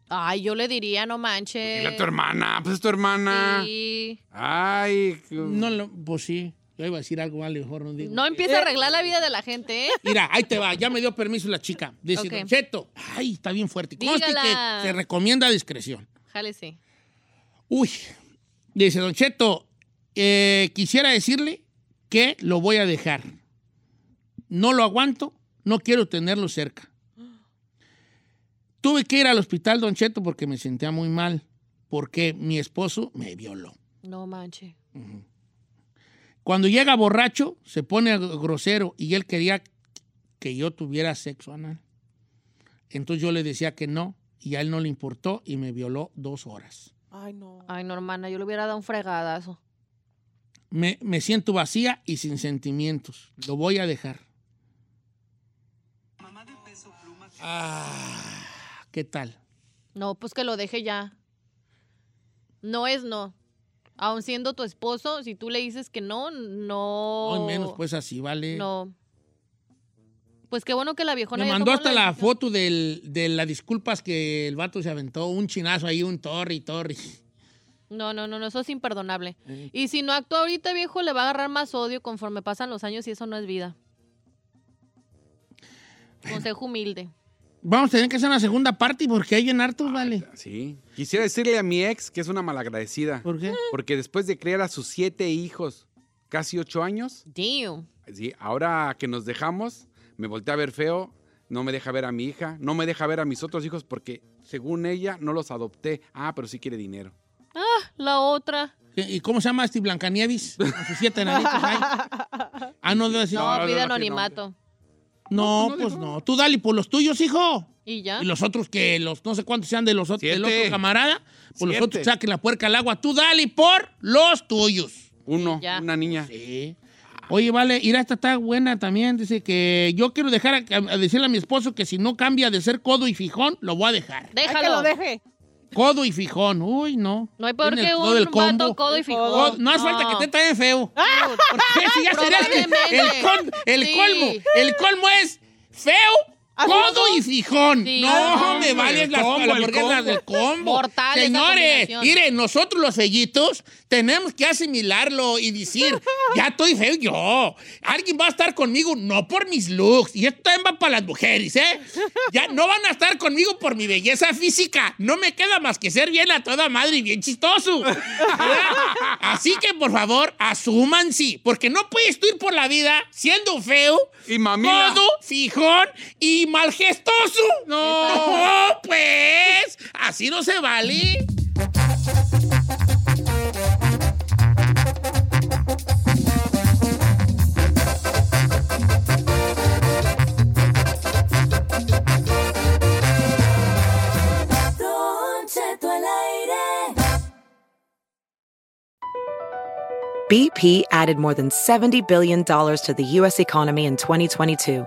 Ay, yo le diría, no manches. Dile a tu hermana, pues es tu hermana. Sí. Ay, No, lo- pues sí. Yo iba a decir algo, vale, mejor no digo. No empieza a arreglar la vida de la gente, ¿eh? Mira, ahí te va, ya me dio permiso la chica. Dice, Ok. Don Cheto, ay, está bien fuerte. Conste Dígala. que se recomienda discreción. Jale, sí. Uy, dice Don Cheto, eh, quisiera decirle que lo voy a dejar. No lo aguanto, no quiero tenerlo cerca. Tuve que ir al hospital, Don Cheto, porque me sentía muy mal, porque mi esposo me violó. No manches. Cuando llega borracho, se pone grosero y él quería que yo tuviera sexo anal. Entonces yo le decía que no y a él no le importó y me violó dos horas. Ay, no. Ay, no, hermana, yo le hubiera dado un fregadazo. Me, me siento vacía y sin sentimientos. Lo voy a dejar. Ah, ¿qué tal? No, pues que lo deje ya. No es no. Aun siendo tu esposo, si tú le dices que no, no. Hoy menos, pues así, ¿vale? No. Pues qué bueno que la viejona Me mandó hasta la foto del- de las disculpas que el vato se aventó. Un chinazo ahí, un torri, torri. No, no, no, no, eso es imperdonable. Eh. Y si no actúa ahorita, viejo, le va a agarrar más odio conforme pasan los años y eso no es vida. Consejo humilde. Vamos a tener que hacer una segunda parte porque hay en hartos, ¿vale? Sí. Quisiera decirle a mi ex que es una malagradecida. ¿Por qué? Porque después de criar a sus siete hijos, casi ocho años, Damn. sí, ahora que nos dejamos, me voltea a ver feo, no me deja ver a mi hija, no me deja ver a mis otros hijos porque, según ella, no los adopté. Ah, pero sí quiere dinero. Ah, la otra. ¿Y cómo se llama este Blancanieves? Con sus siete enanitos ahí. Ah, no, debe decir. No, no, pide no. No, pues no. Tú dale por los tuyos, hijo. ¿Y ya? Y los otros que los no sé cuántos sean de los otros, del otro camarada, pues los otros saquen la puerca al agua. Tú dale por los tuyos. Uno, ya. una niña. Sí. Oye, vale, ir esta está buena también. Dice que yo quiero dejar a, a decirle a mi esposo que si no cambia de ser codo y fijón, lo voy a dejar. Ay, que Déjalo. lo deje. Codo y fijón. Uy, no. No hay peor Tiene que el- todo un vato codo y fijón. Codo- no hace falta que te traen feo. Porque ese ya sería el, colmo. El colmo es feo Codo y fijón. Sí. no, me valen las, combo, las hamburguesas del combo. Mortal Señores, miren, nosotros los fellitos tenemos que asimilarlo y decir, ya estoy feo yo. Alguien va a estar conmigo no por mis looks. Y esto también va para las mujeres, ¿eh? Ya no van a estar conmigo por mi belleza física. No me queda más que ser bien a toda madre y bien chistoso. Así que, por favor, asuman sí. Porque no puedes tú ir por la vida siendo feo, Y mamila. codo, fijón y malgestoso. No, oh, pues, así no se vale. BP added more than $70 billion to the U.S. economy in 2022